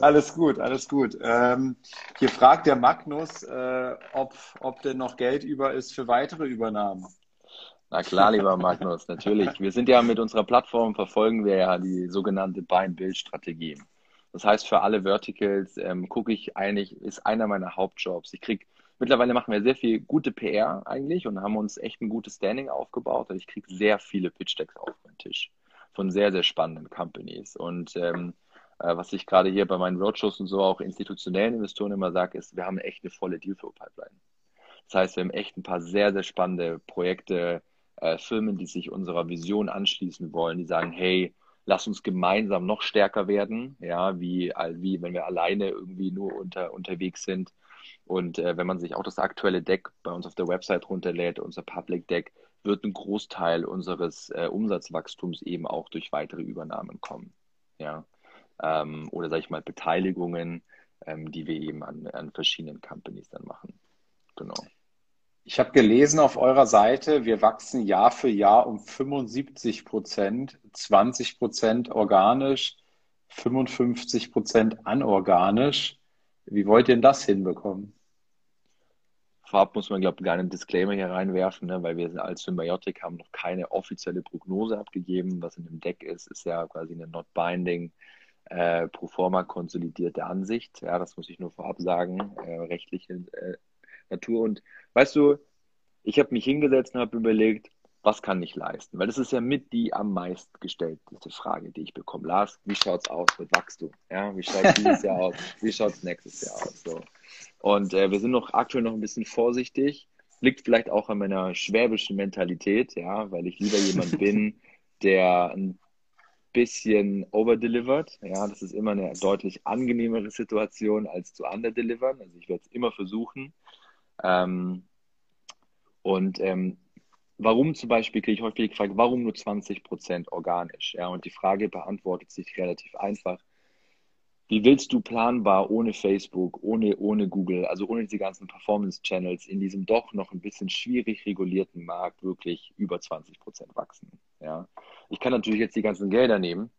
Alles gut, alles gut. Ähm, hier fragt der Magnus, äh, ob, ob denn noch Geld über ist für weitere Übernahmen. Na klar, lieber Magnus, natürlich. Wir sind ja mit unserer Plattform, verfolgen wir ja die sogenannte Buy-and-Build-Strategie. Das heißt, für alle Verticals ähm, gucke ich eigentlich, ist einer meiner Hauptjobs. Ich kriege Mittlerweile machen wir sehr viel gute PR eigentlich und haben uns echt ein gutes Standing aufgebaut. Und ich kriege sehr viele Pitch-Decks auf meinen Tisch von sehr, sehr spannenden Companies. Und ähm, äh, was ich gerade hier bei meinen Roadshows und so auch institutionellen Investoren immer sage, ist, wir haben echt eine volle Dealflow-Pipeline. Das heißt, wir haben echt ein paar sehr, sehr spannende Projekte, äh, Firmen, die sich unserer Vision anschließen wollen, die sagen, hey, lass uns gemeinsam noch stärker werden, ja, wie, wie wenn wir alleine irgendwie nur unter, unterwegs sind. Und äh, wenn man sich auch das aktuelle Deck bei uns auf der Website runterlädt, unser Public Deck, wird ein Großteil unseres äh, Umsatzwachstums eben auch durch weitere Übernahmen kommen. Ja. Ähm, oder sage ich mal Beteiligungen, ähm, die wir eben an, an verschiedenen Companies dann machen. Genau. Ich habe gelesen auf eurer Seite, wir wachsen Jahr für Jahr um 75 Prozent, 20 Prozent organisch, 55 Prozent anorganisch. Wie wollt ihr denn das hinbekommen? Vorab muss man, glaube ich, gar einen Disclaimer hier reinwerfen, ne, weil wir als Symbiotic haben noch keine offizielle Prognose abgegeben. Was in dem Deck ist, ist ja quasi eine not binding, äh, pro forma konsolidierte Ansicht. Ja, das muss ich nur vorab sagen, äh, rechtliche äh, Natur. Und weißt du, ich habe mich hingesetzt und habe überlegt, was kann ich leisten? Weil das ist ja mit die am meistgestellteste Frage, die ich bekomme. Lars, wie schaut's aus mit Wachstum? Ja, wie schaut dieses Jahr aus? Wie schaut's nächstes Jahr aus? So. Und äh, wir sind noch aktuell noch ein bisschen vorsichtig. Liegt vielleicht auch an meiner schwäbischen Mentalität, ja, weil ich lieber jemand bin, der ein bisschen overdelivert. Ja, das ist immer eine deutlich angenehmere Situation als zu underdelivern. Also ich werde es immer versuchen. Ähm, und ähm, warum zum Beispiel, kriege ich häufig gefragt, warum nur 20 Prozent organisch? Ja, und die Frage beantwortet sich relativ einfach. wie willst du planbar ohne Facebook, ohne, ohne Google, also ohne diese ganzen Performance-Channels in diesem doch noch ein bisschen schwierig regulierten Markt wirklich über 20 Prozent wachsen? Ja? Ich kann natürlich jetzt die ganzen Gelder nehmen,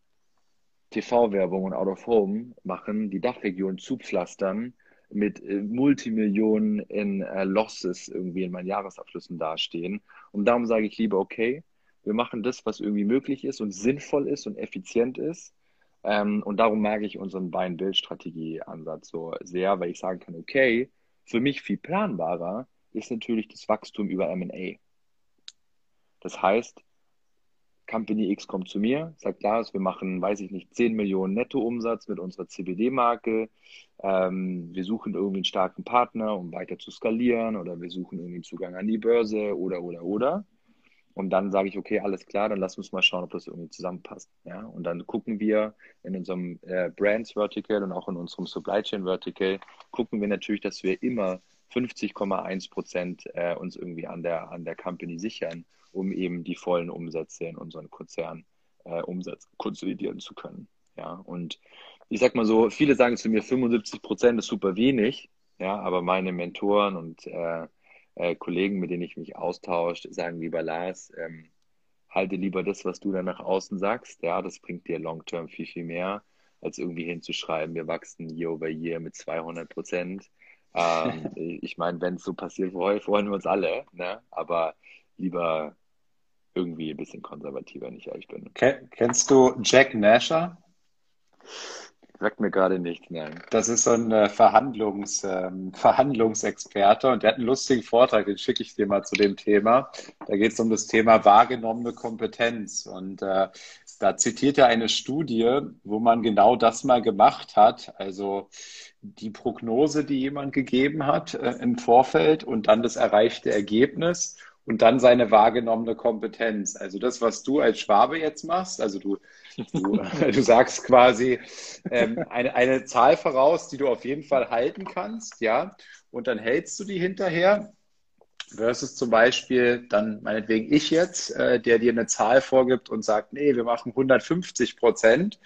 TV-Werbung und Out of Home machen, die Dachregion zupflastern, mit äh, Multimillionen in äh, Losses irgendwie in meinen Jahresabschlüssen dastehen. Und darum sage ich lieber, okay, wir machen das, was irgendwie möglich ist und sinnvoll ist und effizient ist ähm, und darum mag ich unseren Buy-and-Build-Strategie-Ansatz so sehr, weil ich sagen kann, okay, für mich viel planbarer ist natürlich das Wachstum über M&A. Das heißt, Company X kommt zu mir, sagt Lars, wir machen, weiß ich nicht, 10 Millionen Nettoumsatz mit unserer CBD-Marke. Ähm, wir suchen irgendwie einen starken Partner, um weiter zu skalieren oder wir suchen irgendwie Zugang an die Börse oder, oder, oder. Und dann sage ich, okay, alles klar, dann lass uns mal schauen, ob das irgendwie zusammenpasst. Ja? Und dann gucken wir in unserem äh, Brands Vertical und auch in unserem Supply Chain Vertical, gucken wir natürlich, dass wir immer 50,1 Prozent äh, uns irgendwie an der, an der Company sichern, um eben die vollen Umsätze in unseren Konzern äh, Umsatz konsolidieren zu können. Ja? Und ich sag mal so, viele sagen zu mir, 75 Prozent ist super wenig, ja, aber meine Mentoren und äh, äh, Kollegen, mit denen ich mich austausche, sagen lieber Lars, ähm, halte lieber das, was du dann nach außen sagst. Ja, das bringt dir long-term viel, viel mehr, als irgendwie hinzuschreiben, wir wachsen year over year mit 200 Prozent. Ähm, ich meine, wenn es so passiert, freuen wir uns alle, ne? aber lieber irgendwie ein bisschen konservativer, ich ehrlich bin. Kennst du Jack Nasher? Sagt mir gerade nichts, nein. Das ist so ein äh, Verhandlungs, ähm, Verhandlungsexperte und der hat einen lustigen Vortrag, den schicke ich dir mal zu dem Thema. Da geht es um das Thema wahrgenommene Kompetenz. Und äh, da zitiert er eine Studie, wo man genau das mal gemacht hat. Also die Prognose, die jemand gegeben hat äh, im Vorfeld und dann das erreichte Ergebnis und dann seine wahrgenommene Kompetenz. Also das, was du als Schwabe jetzt machst, also du Du, du sagst quasi ähm, eine, eine Zahl voraus, die du auf jeden Fall halten kannst, ja, und dann hältst du die hinterher. Versus zum Beispiel dann meinetwegen ich jetzt, äh, der dir eine Zahl vorgibt und sagt, nee, wir machen 150 Prozent.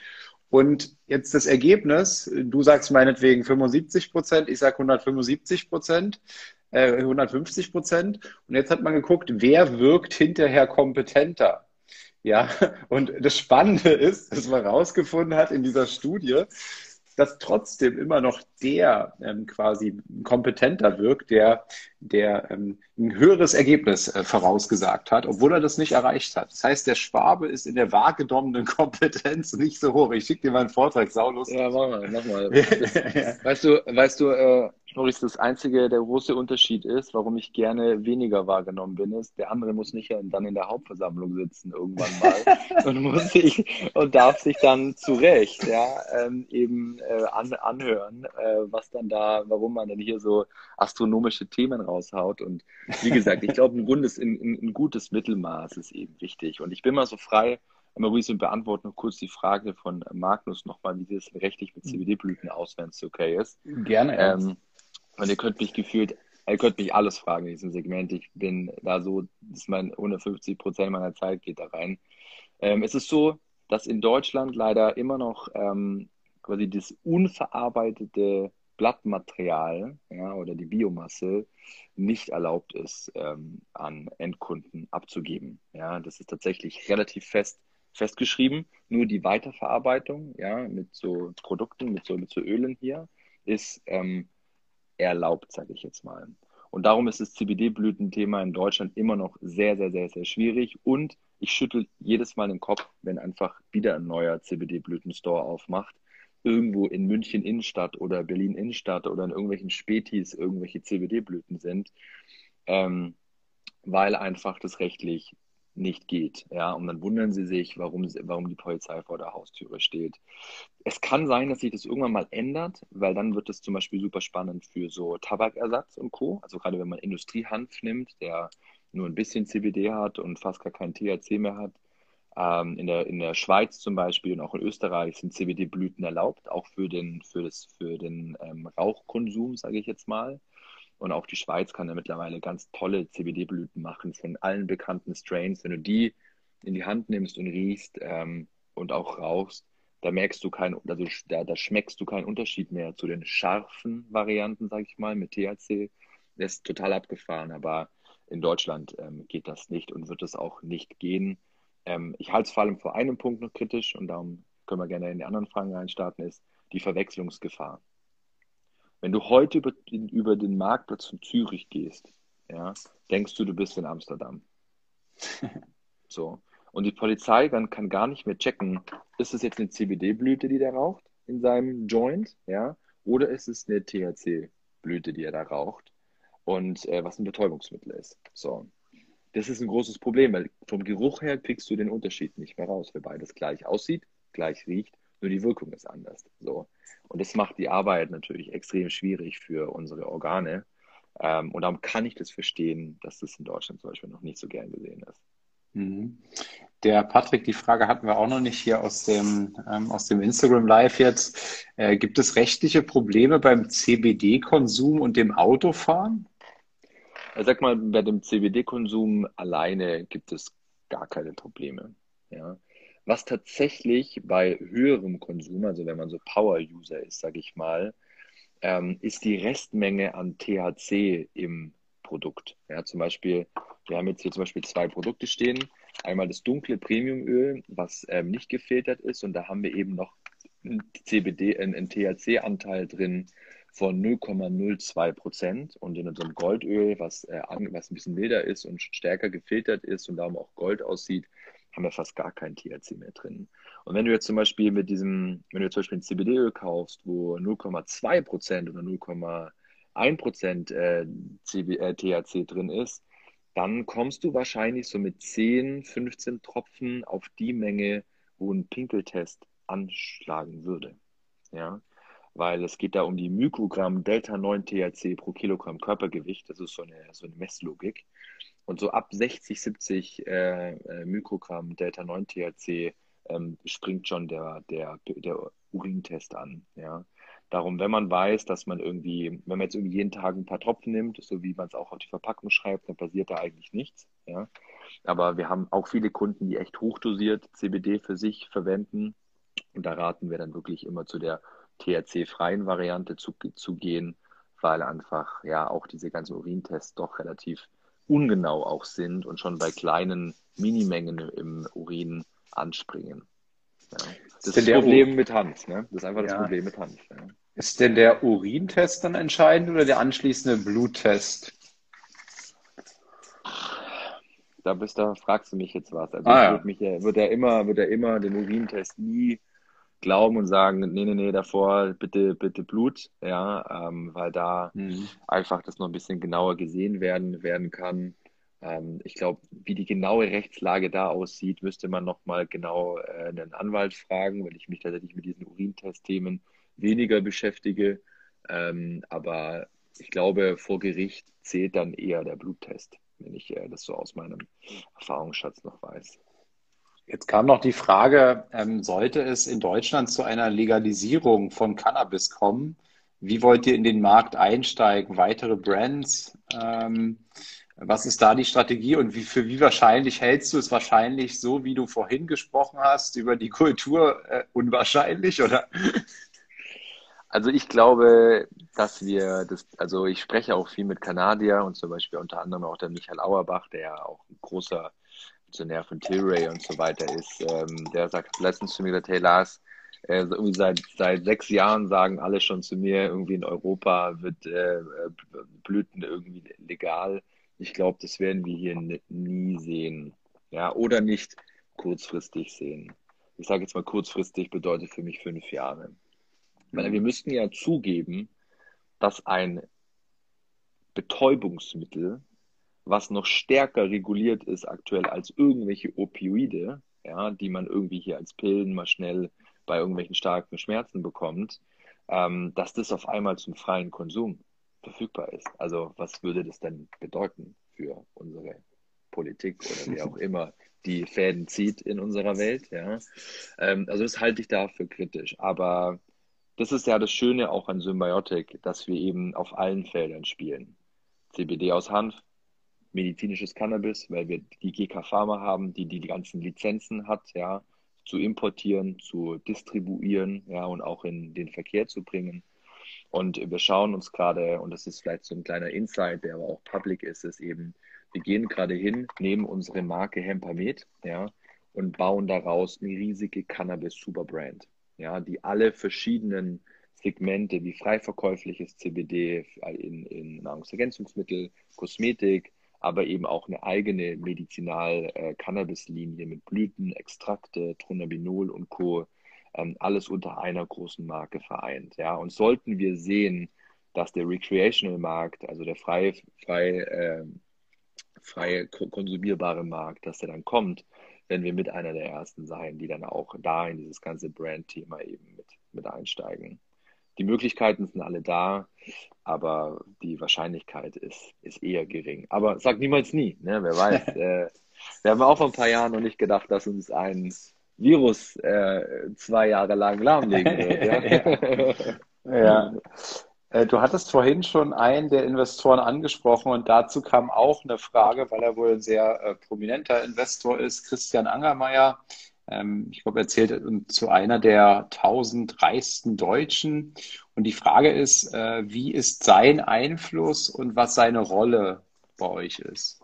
Und jetzt das Ergebnis, du sagst meinetwegen 75 Prozent, ich sage 175 Prozent, äh, 150 Prozent. Und jetzt hat man geguckt, wer wirkt hinterher kompetenter. Ja, und das Spannende ist, dass man herausgefunden hat in dieser Studie, dass trotzdem immer noch der ähm, quasi kompetenter wirkt, der, der ähm, ein höheres Ergebnis äh, vorausgesagt hat, obwohl er das nicht erreicht hat. Das heißt, der Schwabe ist in der wahrgenommenen Kompetenz nicht so hoch. Ich schicke dir mal einen Vortrag, Saulus. Ja, mach mal, mach mal. weißt du, weißt du, äh, Maurice, das einzige, der große Unterschied ist, warum ich gerne weniger wahrgenommen bin, ist, der andere muss nicht dann in der Hauptversammlung sitzen irgendwann mal und muss sich und darf sich dann zu Recht ja, ähm, eben äh, an, anhören, äh, was dann da, warum man dann hier so astronomische Themen raushaut. Und wie gesagt, ich glaube, ein, ein, ein gutes Mittelmaß ist eben wichtig. Und ich bin mal so frei, Maurice, und beantworte noch kurz die Frage von Magnus nochmal, wie das rechtlich mit CBD-Blüten aus, wenn es okay ist. Gerne. Ähm, und ihr könnt mich gefühlt, ihr könnt mich alles fragen in diesem Segment. Ich bin da so, das ist mein 150 Prozent meiner Zeit geht da rein. Ähm, es ist so, dass in Deutschland leider immer noch ähm, quasi das unverarbeitete Blattmaterial ja, oder die Biomasse nicht erlaubt ist, ähm, an Endkunden abzugeben. Ja, das ist tatsächlich relativ fest festgeschrieben. Nur die Weiterverarbeitung ja, mit so Produkten, mit so, mit so Ölen hier, ist ähm, erlaubt, sage ich jetzt mal. Und darum ist das CBD-Blütenthema in Deutschland immer noch sehr, sehr, sehr, sehr schwierig. Und ich schüttel jedes Mal den Kopf, wenn einfach wieder ein neuer CBD-Blütenstore aufmacht. Irgendwo in München Innenstadt oder Berlin Innenstadt oder in irgendwelchen Spätis irgendwelche CBD-Blüten sind, ähm, weil einfach das rechtlich nicht geht. Ja, und dann wundern sie sich, warum, warum die Polizei vor der Haustüre steht. Es kann sein, dass sich das irgendwann mal ändert, weil dann wird es zum Beispiel super spannend für so Tabakersatz und Co. Also gerade wenn man Industriehanf nimmt, der nur ein bisschen CBD hat und fast gar kein THC mehr hat. Ähm, in, der, in der Schweiz zum Beispiel und auch in Österreich sind CBD-Blüten erlaubt, auch für den, für das, für den ähm, Rauchkonsum, sage ich jetzt mal. Und auch die Schweiz kann ja mittlerweile ganz tolle CBD-Blüten machen von allen bekannten Strains. Wenn du die in die Hand nimmst und riechst ähm, und auch rauchst, da merkst du keinen, also da, da schmeckst du keinen Unterschied mehr zu den scharfen Varianten, sage ich mal, mit THC. Das ist total abgefahren, aber in Deutschland ähm, geht das nicht und wird es auch nicht gehen. Ähm, ich halte es vor allem vor einem Punkt noch kritisch und darum können wir gerne in die anderen Fragen reinstarten, ist die Verwechslungsgefahr. Wenn du heute über den, über den Marktplatz von Zürich gehst, ja, denkst du, du bist in Amsterdam. so. Und die Polizei dann kann gar nicht mehr checken, ist es jetzt eine CBD-Blüte, die der raucht in seinem Joint, ja, oder ist es eine THC-Blüte, die er da raucht und äh, was ein Betäubungsmittel ist. So. Das ist ein großes Problem, weil vom Geruch her kriegst du den Unterschied nicht mehr raus, weil beides gleich aussieht, gleich riecht, nur die Wirkung ist anders. So. Und das macht die Arbeit natürlich extrem schwierig für unsere Organe. Ähm, und darum kann ich das verstehen, dass das in Deutschland zum Beispiel noch nicht so gern gesehen ist. Mhm. Der Patrick, die Frage hatten wir auch noch nicht hier aus dem, ähm, aus dem Instagram Live jetzt. Äh, gibt es rechtliche Probleme beim CBD-Konsum und dem Autofahren? Sag mal, bei dem CBD-Konsum alleine gibt es gar keine Probleme. Ja. Was tatsächlich bei höherem Konsum, also wenn man so Power-User ist, sage ich mal, ähm, ist die Restmenge an THC im Produkt. Ja, zum Beispiel, wir haben jetzt hier zum Beispiel zwei Produkte stehen. Einmal das dunkle Premiumöl, was ähm, nicht gefiltert ist, und da haben wir eben noch ein CBD, einen THC-Anteil drin, von 0,02 Prozent und in unserem Goldöl, was, äh, was ein bisschen milder ist und stärker gefiltert ist und darum auch Gold aussieht, haben wir fast gar kein THC mehr drin. Und wenn du jetzt zum Beispiel mit diesem, wenn du zum Beispiel ein CBD-Öl kaufst, wo 0,2 Prozent oder 0,1 Prozent äh, äh, THC drin ist, dann kommst du wahrscheinlich so mit 10, 15 Tropfen auf die Menge, wo ein Pinkeltest anschlagen würde. Ja, weil es geht da um die Mikrogramm Delta-9-THC pro Kilogramm Körpergewicht. Das ist so eine, so eine Messlogik. Und so ab 60, 70 äh, äh, Mikrogramm Delta-9-THC ähm, springt schon der, der, der Urintest an. Ja. Darum, wenn man weiß, dass man irgendwie, wenn man jetzt irgendwie jeden Tag ein paar Tropfen nimmt, so wie man es auch auf die Verpackung schreibt, dann passiert da eigentlich nichts. Ja. Aber wir haben auch viele Kunden, die echt hochdosiert CBD für sich verwenden. Und da raten wir dann wirklich immer zu der THC-freien Variante zu, zu gehen, weil einfach ja auch diese ganzen Urintests doch relativ ungenau auch sind und schon bei kleinen Minimengen im Urin anspringen. Ja. Das ist, das Problem mit Hand. Ne? Das ist einfach das ja. Problem mit Hand. Ja. Ist denn der Urintest dann entscheidend oder der anschließende Bluttest? Da bist da fragst du mich jetzt was. Also ah, ja. mich, wird er immer, wird er immer den Urintest nie glauben und sagen, nee, nee, nee, davor bitte, bitte Blut, ja, ähm, weil da mhm. einfach das noch ein bisschen genauer gesehen werden, werden kann. Ähm, ich glaube, wie die genaue Rechtslage da aussieht, müsste man nochmal genau äh, einen Anwalt fragen, weil ich mich tatsächlich mit diesen Urintest-Themen weniger beschäftige. Ähm, aber ich glaube, vor Gericht zählt dann eher der Bluttest, wenn ich äh, das so aus meinem Erfahrungsschatz noch weiß. Jetzt kam noch die Frage, ähm, sollte es in Deutschland zu einer Legalisierung von Cannabis kommen? Wie wollt ihr in den Markt einsteigen? Weitere Brands? Ähm, was ist da die Strategie und wie, für wie wahrscheinlich hältst du es wahrscheinlich so, wie du vorhin gesprochen hast, über die Kultur äh, unwahrscheinlich, oder? Also ich glaube, dass wir das, also ich spreche auch viel mit Kanadier und zum Beispiel unter anderem auch der Michael Auerbach, der ja auch ein großer Aktionär von Tilray und so weiter ist, ähm, der sagt letztens zu mir gesagt, hey Lars, äh, irgendwie seit, seit sechs Jahren sagen alle schon zu mir, irgendwie in Europa wird äh, Blüten irgendwie legal. Ich glaube, das werden wir hier nie sehen. Ja, oder nicht kurzfristig sehen. Ich sage jetzt mal kurzfristig bedeutet für mich fünf Jahre. Weil wir müssten ja zugeben, dass ein Betäubungsmittel was noch stärker reguliert ist aktuell als irgendwelche Opioide, ja, die man irgendwie hier als Pillen mal schnell bei irgendwelchen starken Schmerzen bekommt, ähm, dass das auf einmal zum freien Konsum verfügbar ist. Also was würde das denn bedeuten für unsere Politik oder wer auch immer die Fäden zieht in unserer Welt? Ja? Ähm, also das halte ich dafür kritisch. Aber das ist ja das Schöne auch an Symbiotic, dass wir eben auf allen Feldern spielen. CBD aus Hanf, medizinisches Cannabis, weil wir die GK Pharma haben, die, die ganzen Lizenzen hat, ja, zu importieren, zu distribuieren, ja, und auch in den Verkehr zu bringen. Und wir schauen uns gerade, und das ist vielleicht so ein kleiner Insight, der aber auch public ist, ist eben, wir gehen gerade hin, nehmen unsere Marke Hempamet, ja, und bauen daraus eine riesige Cannabis-Superbrand, ja, die alle verschiedenen Segmente wie frei verkäufliches CBD in, in Nahrungsergänzungsmittel, Kosmetik, aber eben auch eine eigene Medizinal-Cannabis-Linie äh, mit Blüten, Extrakte, Tronabinol und Co. Ähm, alles unter einer großen Marke vereint. Ja? Und sollten wir sehen, dass der Recreational-Markt, also der frei, frei, äh, frei konsumierbare Markt, dass der dann kommt, werden wir mit einer der ersten sein, die dann auch da in dieses ganze Brand-Thema eben mit, mit einsteigen die Möglichkeiten sind alle da, aber die Wahrscheinlichkeit ist, ist eher gering. Aber sag niemals nie, ne? wer weiß. äh, wir haben auch vor ein paar Jahren noch nicht gedacht, dass uns ein Virus äh, zwei Jahre lang lahmlegen wird. ja. ja. Äh, du hattest vorhin schon einen der Investoren angesprochen und dazu kam auch eine Frage, weil er wohl ein sehr äh, prominenter Investor ist, Christian Angermeier. Ähm, ich glaube, er zählt zu einer der tausend reichsten Deutschen. Und die Frage ist, äh, wie ist sein Einfluss und was seine Rolle bei euch ist?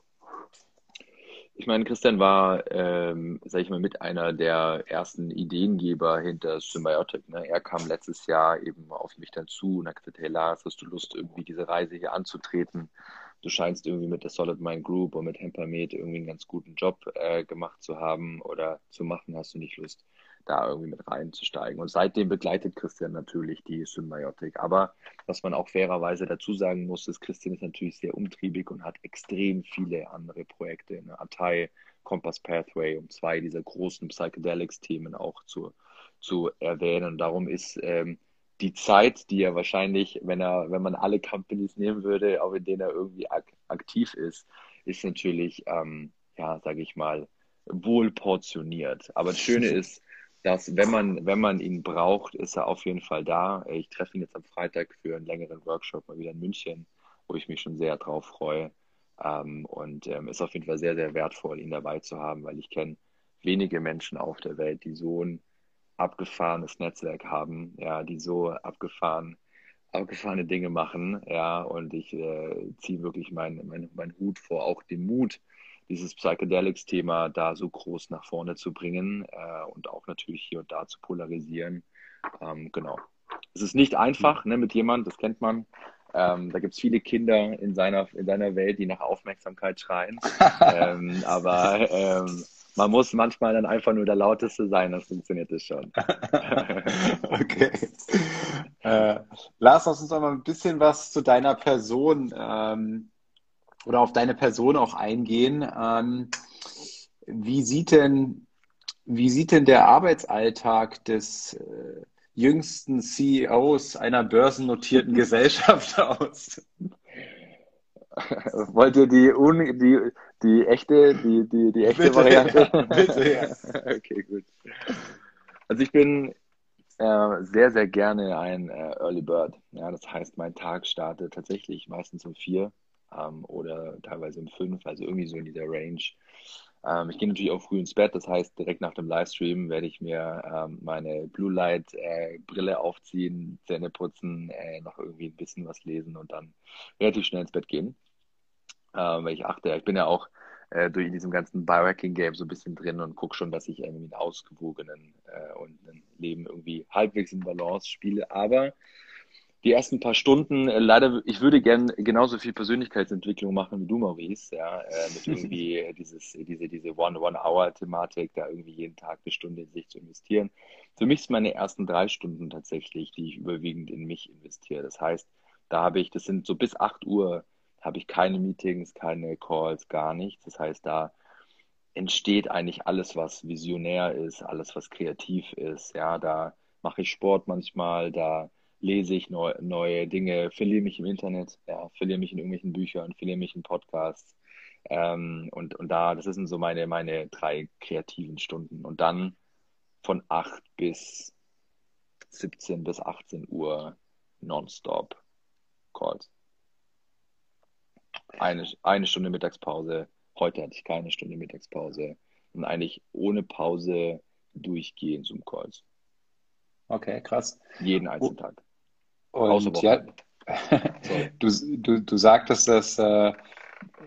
Ich meine, Christian war, ähm, sage ich mal, mit einer der ersten Ideengeber hinter Symbiotic. Ne? Er kam letztes Jahr eben auf mich dann zu und hat gesagt, hey Lars, hast du Lust, irgendwie diese Reise hier anzutreten? Du scheinst irgendwie mit der Solid Mind Group und mit Hempermed irgendwie einen ganz guten Job äh, gemacht zu haben oder zu machen, hast du nicht Lust, da irgendwie mit reinzusteigen. Und seitdem begleitet Christian natürlich die Symbiotik. Aber was man auch fairerweise dazu sagen muss, ist, Christian ist natürlich sehr umtriebig und hat extrem viele andere Projekte. Ne? Atai, Compass Pathway, um zwei dieser großen Psychedelics-Themen auch zu, zu erwähnen. Und darum ist ähm, die Zeit, die er wahrscheinlich, wenn er, wenn man alle Companies nehmen würde, auch in denen er irgendwie ak aktiv ist, ist natürlich, ähm, ja, sage ich mal, wohl portioniert. Aber das Schöne ist, dass wenn man, wenn man ihn braucht, ist er auf jeden Fall da. Ich treffe ihn jetzt am Freitag für einen längeren Workshop mal wieder in München, wo ich mich schon sehr drauf freue. Ähm, und ähm, ist auf jeden Fall sehr, sehr wertvoll, ihn dabei zu haben, weil ich kenne wenige Menschen auf der Welt, die so ein abgefahrenes Netzwerk haben, ja, die so abgefahren, abgefahrene Dinge machen, ja, und ich äh, ziehe wirklich meinen mein, mein Hut vor, auch den Mut, dieses Psychedelics-Thema da so groß nach vorne zu bringen äh, und auch natürlich hier und da zu polarisieren. Ähm, genau. Es ist nicht einfach ne, mit jemandem, das kennt man. Ähm, da gibt es viele Kinder in seiner, in seiner Welt, die nach Aufmerksamkeit schreien. ähm, aber ähm, man muss manchmal dann einfach nur der Lauteste sein, dann funktioniert das schon. okay. Äh, Lars, lass uns doch mal ein bisschen was zu deiner Person ähm, oder auf deine Person auch eingehen. Ähm, wie sieht denn, wie sieht denn der Arbeitsalltag des äh, jüngsten CEOs einer börsennotierten Gesellschaft aus? Wollt ihr die, un, die, die echte, die, die, die echte bitte, Variante? Ja, bitte, ja. okay, gut. Also ich bin äh, sehr, sehr gerne ein äh, Early Bird. Ja, das heißt, mein Tag startet tatsächlich meistens um vier ähm, oder teilweise um fünf, also irgendwie so in dieser Range. Ähm, ich gehe natürlich auch früh ins Bett, das heißt, direkt nach dem Livestream werde ich mir ähm, meine Blue Light äh, Brille aufziehen, Zähne putzen, äh, noch irgendwie ein bisschen was lesen und dann relativ schnell ins Bett gehen. Ähm, weil ich achte, ich bin ja auch äh, durch diesem ganzen Biohacking-Game so ein bisschen drin und gucke schon, dass ich irgendwie einen ausgewogenen äh, und ein Leben irgendwie halbwegs in Balance spiele. Aber die ersten paar Stunden, äh, leider, ich würde gern genauso viel Persönlichkeitsentwicklung machen wie du, Maurice, ja, äh, mit irgendwie dieses, diese, diese One-One-Hour-Thematik, da irgendwie jeden Tag eine Stunde in sich zu investieren. Für mich sind meine ersten drei Stunden tatsächlich, die ich überwiegend in mich investiere. Das heißt, da habe ich, das sind so bis 8 Uhr, habe ich keine Meetings, keine Calls, gar nichts. Das heißt, da entsteht eigentlich alles, was visionär ist, alles, was kreativ ist. Ja, da mache ich Sport manchmal, da lese ich neu, neue Dinge, verliere mich im Internet, ja, verliere mich in irgendwelchen Büchern, verliere mich in Podcasts. Ähm, und, und da, das sind so meine, meine drei kreativen Stunden. Und dann von 8 bis 17 bis 18 Uhr nonstop Calls. Eine, eine Stunde Mittagspause. Heute hatte ich keine Stunde Mittagspause. Und eigentlich ohne Pause durchgehend Zoom-Calls. Okay, krass. Jeden einzelnen Tag. Und ja, du, du, du sagtest, dass äh,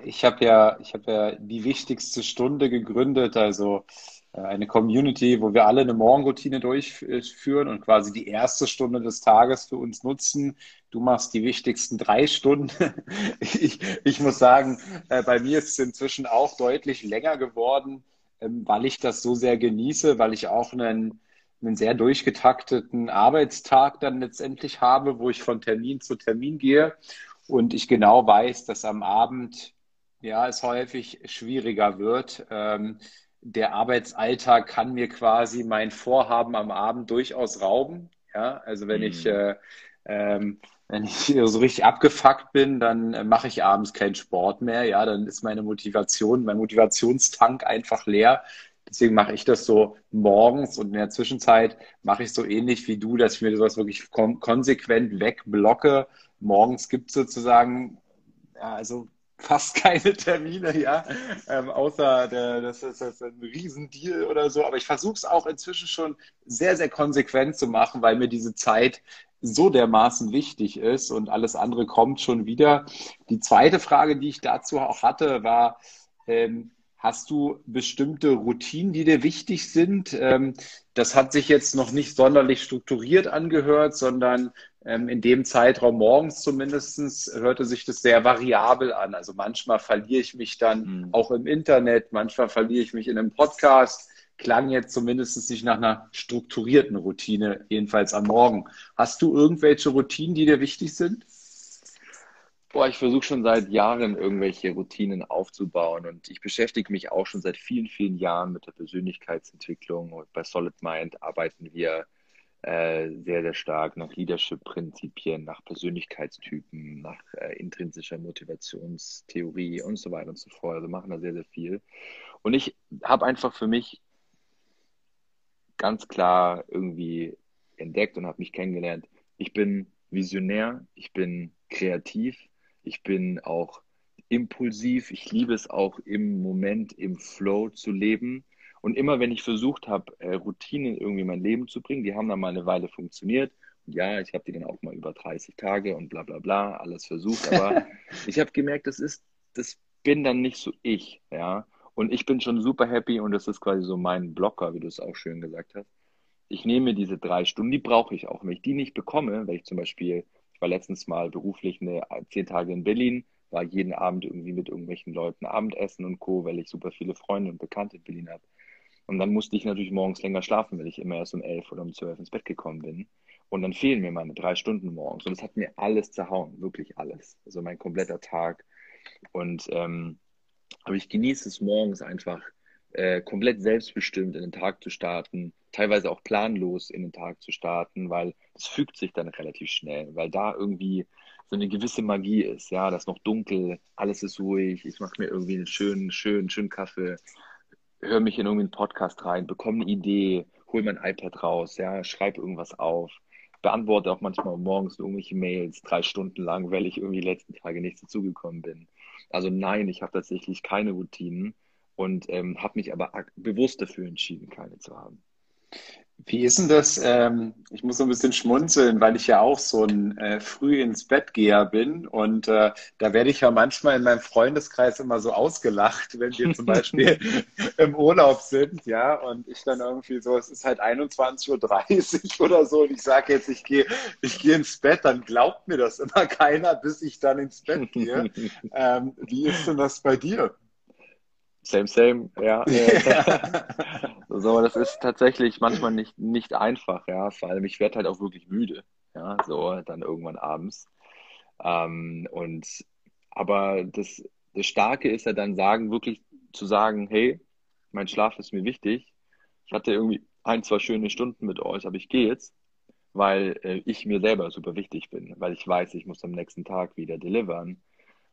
ich habe ja, ich habe ja die wichtigste Stunde gegründet, also äh, eine Community, wo wir alle eine Morgenroutine durchführen und quasi die erste Stunde des Tages für uns nutzen. Du machst die wichtigsten drei Stunden. Ich, ich muss sagen, äh, bei mir ist es inzwischen auch deutlich länger geworden, ähm, weil ich das so sehr genieße, weil ich auch einen einen sehr durchgetakteten Arbeitstag dann letztendlich habe, wo ich von Termin zu Termin gehe und ich genau weiß, dass am Abend ja es häufig schwieriger wird. Ähm, der Arbeitsalltag kann mir quasi mein Vorhaben am Abend durchaus rauben. Ja, also wenn mhm. ich äh, ähm, wenn ich so richtig abgefuckt bin, dann äh, mache ich abends keinen Sport mehr. Ja, dann ist meine Motivation, mein Motivationstank einfach leer. Deswegen mache ich das so morgens und in der Zwischenzeit mache ich so ähnlich wie du, dass ich mir sowas wirklich kon konsequent wegblocke. Morgens gibt es sozusagen, ja, also fast keine Termine, ja, ähm, außer der, das, ist, das ist ein Riesendeal oder so. Aber ich versuche es auch inzwischen schon sehr, sehr konsequent zu machen, weil mir diese Zeit so dermaßen wichtig ist und alles andere kommt schon wieder. Die zweite Frage, die ich dazu auch hatte, war, ähm, Hast du bestimmte Routinen, die dir wichtig sind? Ähm, das hat sich jetzt noch nicht sonderlich strukturiert angehört, sondern ähm, in dem Zeitraum morgens zumindest hörte sich das sehr variabel an. Also manchmal verliere ich mich dann mhm. auch im Internet, manchmal verliere ich mich in einem Podcast. Klang jetzt zumindest nicht nach einer strukturierten Routine, jedenfalls am Morgen. Hast du irgendwelche Routinen, die dir wichtig sind? Boah, ich versuche schon seit Jahren irgendwelche Routinen aufzubauen und ich beschäftige mich auch schon seit vielen, vielen Jahren mit der Persönlichkeitsentwicklung. Und bei Solid Mind arbeiten wir äh, sehr, sehr stark nach Leadership-Prinzipien, nach Persönlichkeitstypen, nach äh, intrinsischer Motivationstheorie und so weiter und so fort. Also machen da sehr, sehr viel. Und ich habe einfach für mich ganz klar irgendwie entdeckt und habe mich kennengelernt. Ich bin visionär, ich bin kreativ, ich bin auch impulsiv. Ich liebe es auch im Moment, im Flow zu leben. Und immer wenn ich versucht habe, äh, Routinen irgendwie in mein Leben zu bringen, die haben dann mal eine Weile funktioniert. Und ja, ich habe die dann auch mal über 30 Tage und bla bla bla alles versucht. Aber ich habe gemerkt, das ist, das bin dann nicht so ich, ja. Und ich bin schon super happy und das ist quasi so mein Blocker, wie du es auch schön gesagt hast. Ich nehme diese drei Stunden, die brauche ich auch. Wenn ich die nicht bekomme, weil ich zum Beispiel war letztens mal beruflich eine, zehn Tage in Berlin, war jeden Abend irgendwie mit irgendwelchen Leuten Abendessen und Co., weil ich super viele Freunde und Bekannte in Berlin habe. Und dann musste ich natürlich morgens länger schlafen, weil ich immer erst um elf oder um zwölf ins Bett gekommen bin. Und dann fehlen mir meine drei Stunden morgens. Und das hat mir alles zerhauen, wirklich alles. Also mein kompletter Tag. Und ähm, aber ich genieße es morgens einfach äh, komplett selbstbestimmt in den Tag zu starten, teilweise auch planlos in den Tag zu starten, weil es fügt sich dann relativ schnell, weil da irgendwie so eine gewisse Magie ist, ja, das ist noch dunkel, alles ist ruhig, ich mache mir irgendwie einen schönen, schönen, schönen Kaffee, höre mich in irgendwie einen Podcast rein, bekomme eine Idee, hole mein iPad raus, ja, schreibe irgendwas auf, beantworte auch manchmal morgens irgendwelche Mails, drei Stunden lang, weil ich irgendwie die letzten Tage nicht dazugekommen bin. Also nein, ich habe tatsächlich keine Routinen und ähm, habe mich aber bewusst dafür entschieden, keine zu haben. Wie ist denn das? Ähm, ich muss so ein bisschen schmunzeln, weil ich ja auch so ein äh, früh ins Bett geher bin und äh, da werde ich ja manchmal in meinem Freundeskreis immer so ausgelacht, wenn wir zum Beispiel im Urlaub sind, ja, und ich dann irgendwie so, es ist halt 21.30 Uhr oder so und ich sage jetzt, ich gehe ich gehe ins Bett, dann glaubt mir das immer keiner, bis ich dann ins Bett gehe. ähm, wie ist denn das bei dir? Same, same, ja. So, das ist tatsächlich manchmal nicht, nicht einfach, ja. Vor allem, ich werde halt auch wirklich müde, ja, so dann irgendwann abends. Ähm, und aber das, das Starke ist ja dann sagen, wirklich zu sagen, hey, mein Schlaf ist mir wichtig. Ich hatte irgendwie ein, zwei schöne Stunden mit euch, aber ich gehe jetzt, weil äh, ich mir selber super wichtig bin, weil ich weiß, ich muss am nächsten Tag wieder delivern.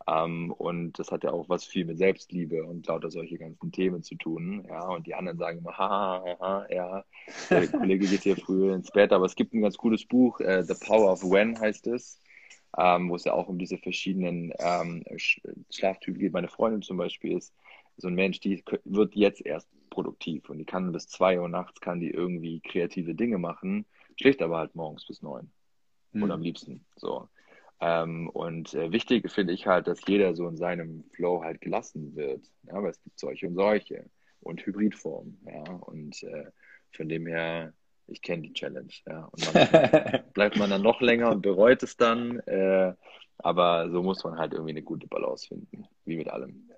Ähm, und das hat ja auch was viel mit Selbstliebe und lauter solche ganzen Themen zu tun. Ja, und die anderen sagen immer, ha, ha, ha, ja, der Kollege geht hier früher ins Bett. Aber es gibt ein ganz cooles Buch, äh, The Power of When heißt es, ähm, wo es ja auch um diese verschiedenen ähm, Schlaftypen geht. Meine Freundin zum Beispiel ist so ein Mensch, die wird jetzt erst produktiv und die kann bis zwei Uhr nachts kann die irgendwie kreative Dinge machen, schläft aber halt morgens bis neun. Mhm. Oder am liebsten. So. Ähm, und äh, wichtig finde ich halt, dass jeder so in seinem Flow halt gelassen wird. Ja, weil es gibt solche und solche und Hybridformen. Ja, und äh, von dem her, ich kenne die Challenge. Ja, und man, bleibt man dann noch länger und bereut es dann. Äh, aber so muss man halt irgendwie eine gute Balance finden, wie mit allem.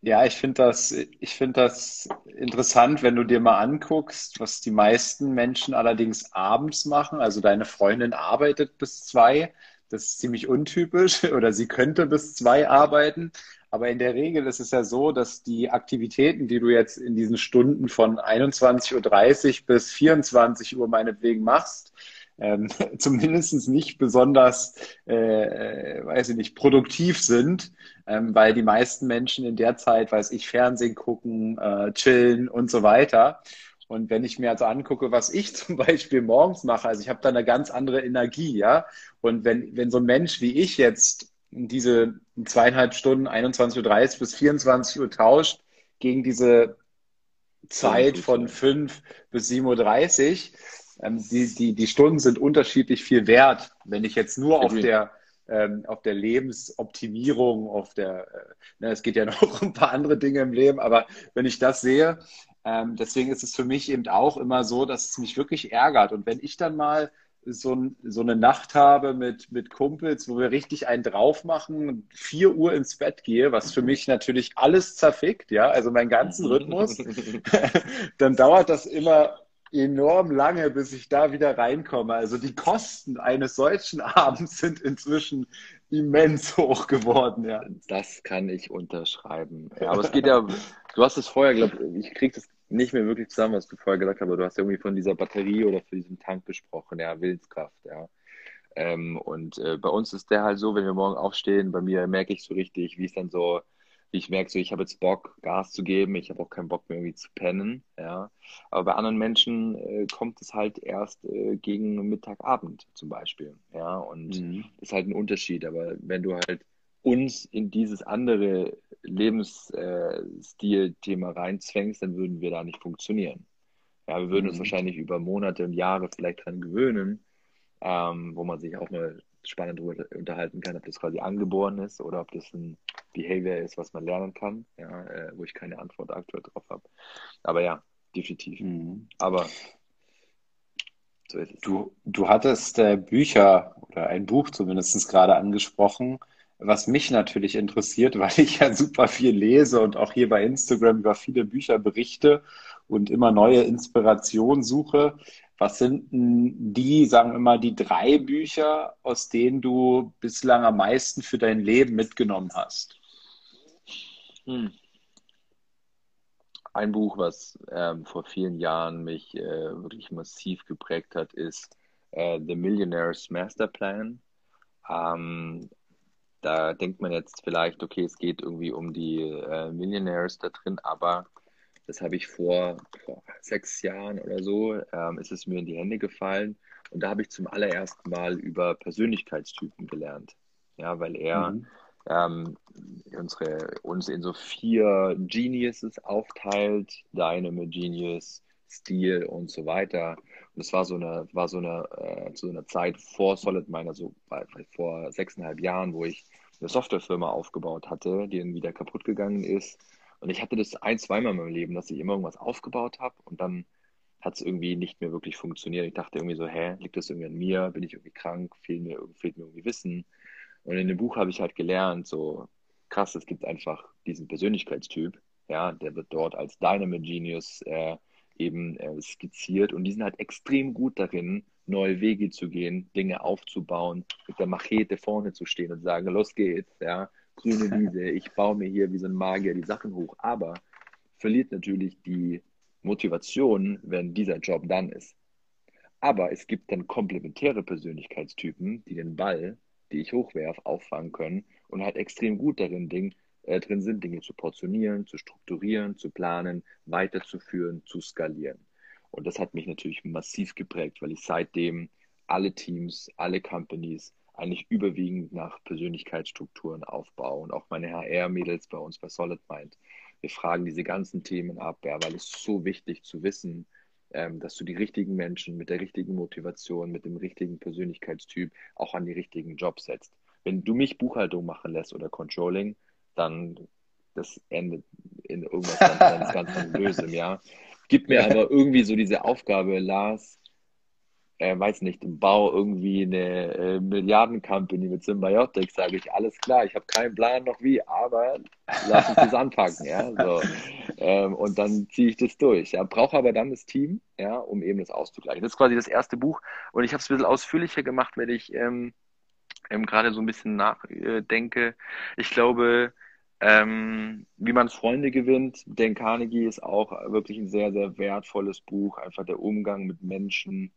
Ja, ich finde das, ich finde das interessant, wenn du dir mal anguckst, was die meisten Menschen allerdings abends machen. Also deine Freundin arbeitet bis zwei. Das ist ziemlich untypisch oder sie könnte bis zwei arbeiten. Aber in der Regel ist es ja so, dass die Aktivitäten, die du jetzt in diesen Stunden von 21.30 Uhr bis 24 Uhr meinetwegen machst, ähm, zumindest nicht besonders, äh, weiß ich nicht, produktiv sind, ähm, weil die meisten Menschen in der Zeit, weiß ich, Fernsehen gucken, äh, chillen und so weiter. Und wenn ich mir also angucke, was ich zum Beispiel morgens mache, also ich habe da eine ganz andere Energie, ja. Und wenn, wenn so ein Mensch wie ich jetzt diese zweieinhalb Stunden, 21.30 Uhr bis 24 Uhr tauscht, gegen diese Zeit von 5 bis 7.30 Uhr, ähm, die, die, die Stunden sind unterschiedlich viel wert. Wenn ich jetzt nur auf der, ähm, auf der Lebensoptimierung, auf der, äh, ne, es geht ja noch um ein paar andere Dinge im Leben, aber wenn ich das sehe, ähm, deswegen ist es für mich eben auch immer so, dass es mich wirklich ärgert. Und wenn ich dann mal so, so eine Nacht habe mit, mit Kumpels, wo wir richtig einen drauf machen, vier Uhr ins Bett gehe, was für mich natürlich alles zerfickt, ja, also meinen ganzen Rhythmus, dann dauert das immer enorm lange, bis ich da wieder reinkomme. Also die Kosten eines solchen Abends sind inzwischen immens hoch geworden, ja. Das kann ich unterschreiben. Ja, aber es geht ja, du hast es vorher, glaube ich, kriege das nicht mehr wirklich zusammen, was du vorher gesagt hast, aber du hast irgendwie von dieser Batterie oder von diesem Tank gesprochen, ja, Willenskraft, ja. Ähm, und äh, bei uns ist der halt so, wenn wir morgen aufstehen, bei mir merke ich so richtig, wie es dann so, wie ich merke, so ich habe jetzt Bock, Gas zu geben, ich habe auch keinen Bock mehr irgendwie zu pennen, ja. Aber bei anderen Menschen äh, kommt es halt erst äh, gegen Mittagabend zum Beispiel, ja. Und mhm. ist halt ein Unterschied. Aber wenn du halt uns in dieses andere Lebensstil-Thema reinzwängst, dann würden wir da nicht funktionieren. Ja, wir würden uns mhm. wahrscheinlich über Monate und Jahre vielleicht dran gewöhnen, ähm, wo man sich auch mal spannend darüber unterhalten kann, ob das quasi angeboren ist oder ob das ein Behavior ist, was man lernen kann, ja, äh, wo ich keine Antwort aktuell drauf habe. Aber ja, definitiv. Mhm. Aber so ist es. Du, du hattest äh, Bücher oder ein Buch zumindest gerade angesprochen, was mich natürlich interessiert, weil ich ja super viel lese und auch hier bei Instagram über viele Bücher berichte und immer neue Inspiration suche. Was sind denn die, sagen wir mal, die drei Bücher, aus denen du bislang am meisten für dein Leben mitgenommen hast? Hm. Ein Buch, was ähm, vor vielen Jahren mich äh, wirklich massiv geprägt hat, ist äh, The Millionaire's Master Plan. Ähm, da denkt man jetzt vielleicht, okay, es geht irgendwie um die äh, Millionaires da drin, aber das habe ich vor, vor, sechs Jahren oder so, ähm, ist es mir in die Hände gefallen und da habe ich zum allerersten Mal über Persönlichkeitstypen gelernt. Ja, weil er mhm. ähm, unsere, uns in so vier Geniuses aufteilt, Dynamo Genius, Stil und so weiter. Es war so eine, war so eine, äh, zu einer Zeit vor Solid Miner, so bei, vor sechseinhalb Jahren, wo ich eine Softwarefirma aufgebaut hatte, die dann wieder kaputt gegangen ist. Und ich hatte das ein, zweimal in meinem Leben, dass ich immer irgendwas aufgebaut habe und dann hat es irgendwie nicht mehr wirklich funktioniert. Ich dachte irgendwie so, hä, liegt das irgendwie an mir? Bin ich irgendwie krank? Fehlt mir, fehlt mir irgendwie Wissen? Und in dem Buch habe ich halt gelernt, so krass, es gibt einfach diesen Persönlichkeitstyp, ja, der wird dort als Dynamo Genius äh, eben äh, skizziert. Und die sind halt extrem gut darin, neue Wege zu gehen, Dinge aufzubauen, mit der Machete vorne zu stehen und sagen, los geht's, ja, grüne Wiese, ich baue mir hier wie so ein Magier die Sachen hoch, aber verliert natürlich die Motivation, wenn dieser Job dann ist. Aber es gibt dann komplementäre Persönlichkeitstypen, die den Ball, die ich hochwerfe, auffangen können und halt extrem gut darin Ding, äh, drin sind, Dinge zu portionieren, zu strukturieren, zu planen, weiterzuführen, zu skalieren. Und das hat mich natürlich massiv geprägt, weil ich seitdem alle Teams, alle Companies eigentlich überwiegend nach Persönlichkeitsstrukturen aufbaue und auch meine HR-Mädels bei uns bei Solid Mind Wir fragen diese ganzen Themen ab, ja, weil es so wichtig zu wissen, ähm, dass du die richtigen Menschen mit der richtigen Motivation, mit dem richtigen Persönlichkeitstyp auch an die richtigen Jobs setzt. Wenn du mich Buchhaltung machen lässt oder Controlling, dann das endet in irgendwas ganz, ganz, ganz Bösem, ja. Gib mir aber irgendwie so diese Aufgabe, Lars, äh, weiß nicht, bau irgendwie eine äh, Milliarden-Company mit Symbiotic, sage ich, alles klar, ich habe keinen Plan noch wie, aber lass uns das anpacken, ja, so. Ähm, und dann ziehe ich das durch, ja, brauche aber dann das Team, ja, um eben das auszugleichen. Das ist quasi das erste Buch und ich habe es ein bisschen ausführlicher gemacht, wenn ich ähm, ähm, gerade so ein bisschen nachdenke. Ich glaube, ähm, wie man Freunde gewinnt, Dan Carnegie ist auch wirklich ein sehr, sehr wertvolles Buch. Einfach der Umgang mit Menschen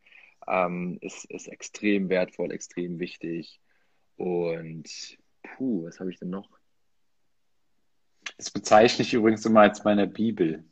ähm, ist, ist extrem wertvoll, extrem wichtig. Und puh, was habe ich denn noch? Das bezeichne ich übrigens immer als meine Bibel.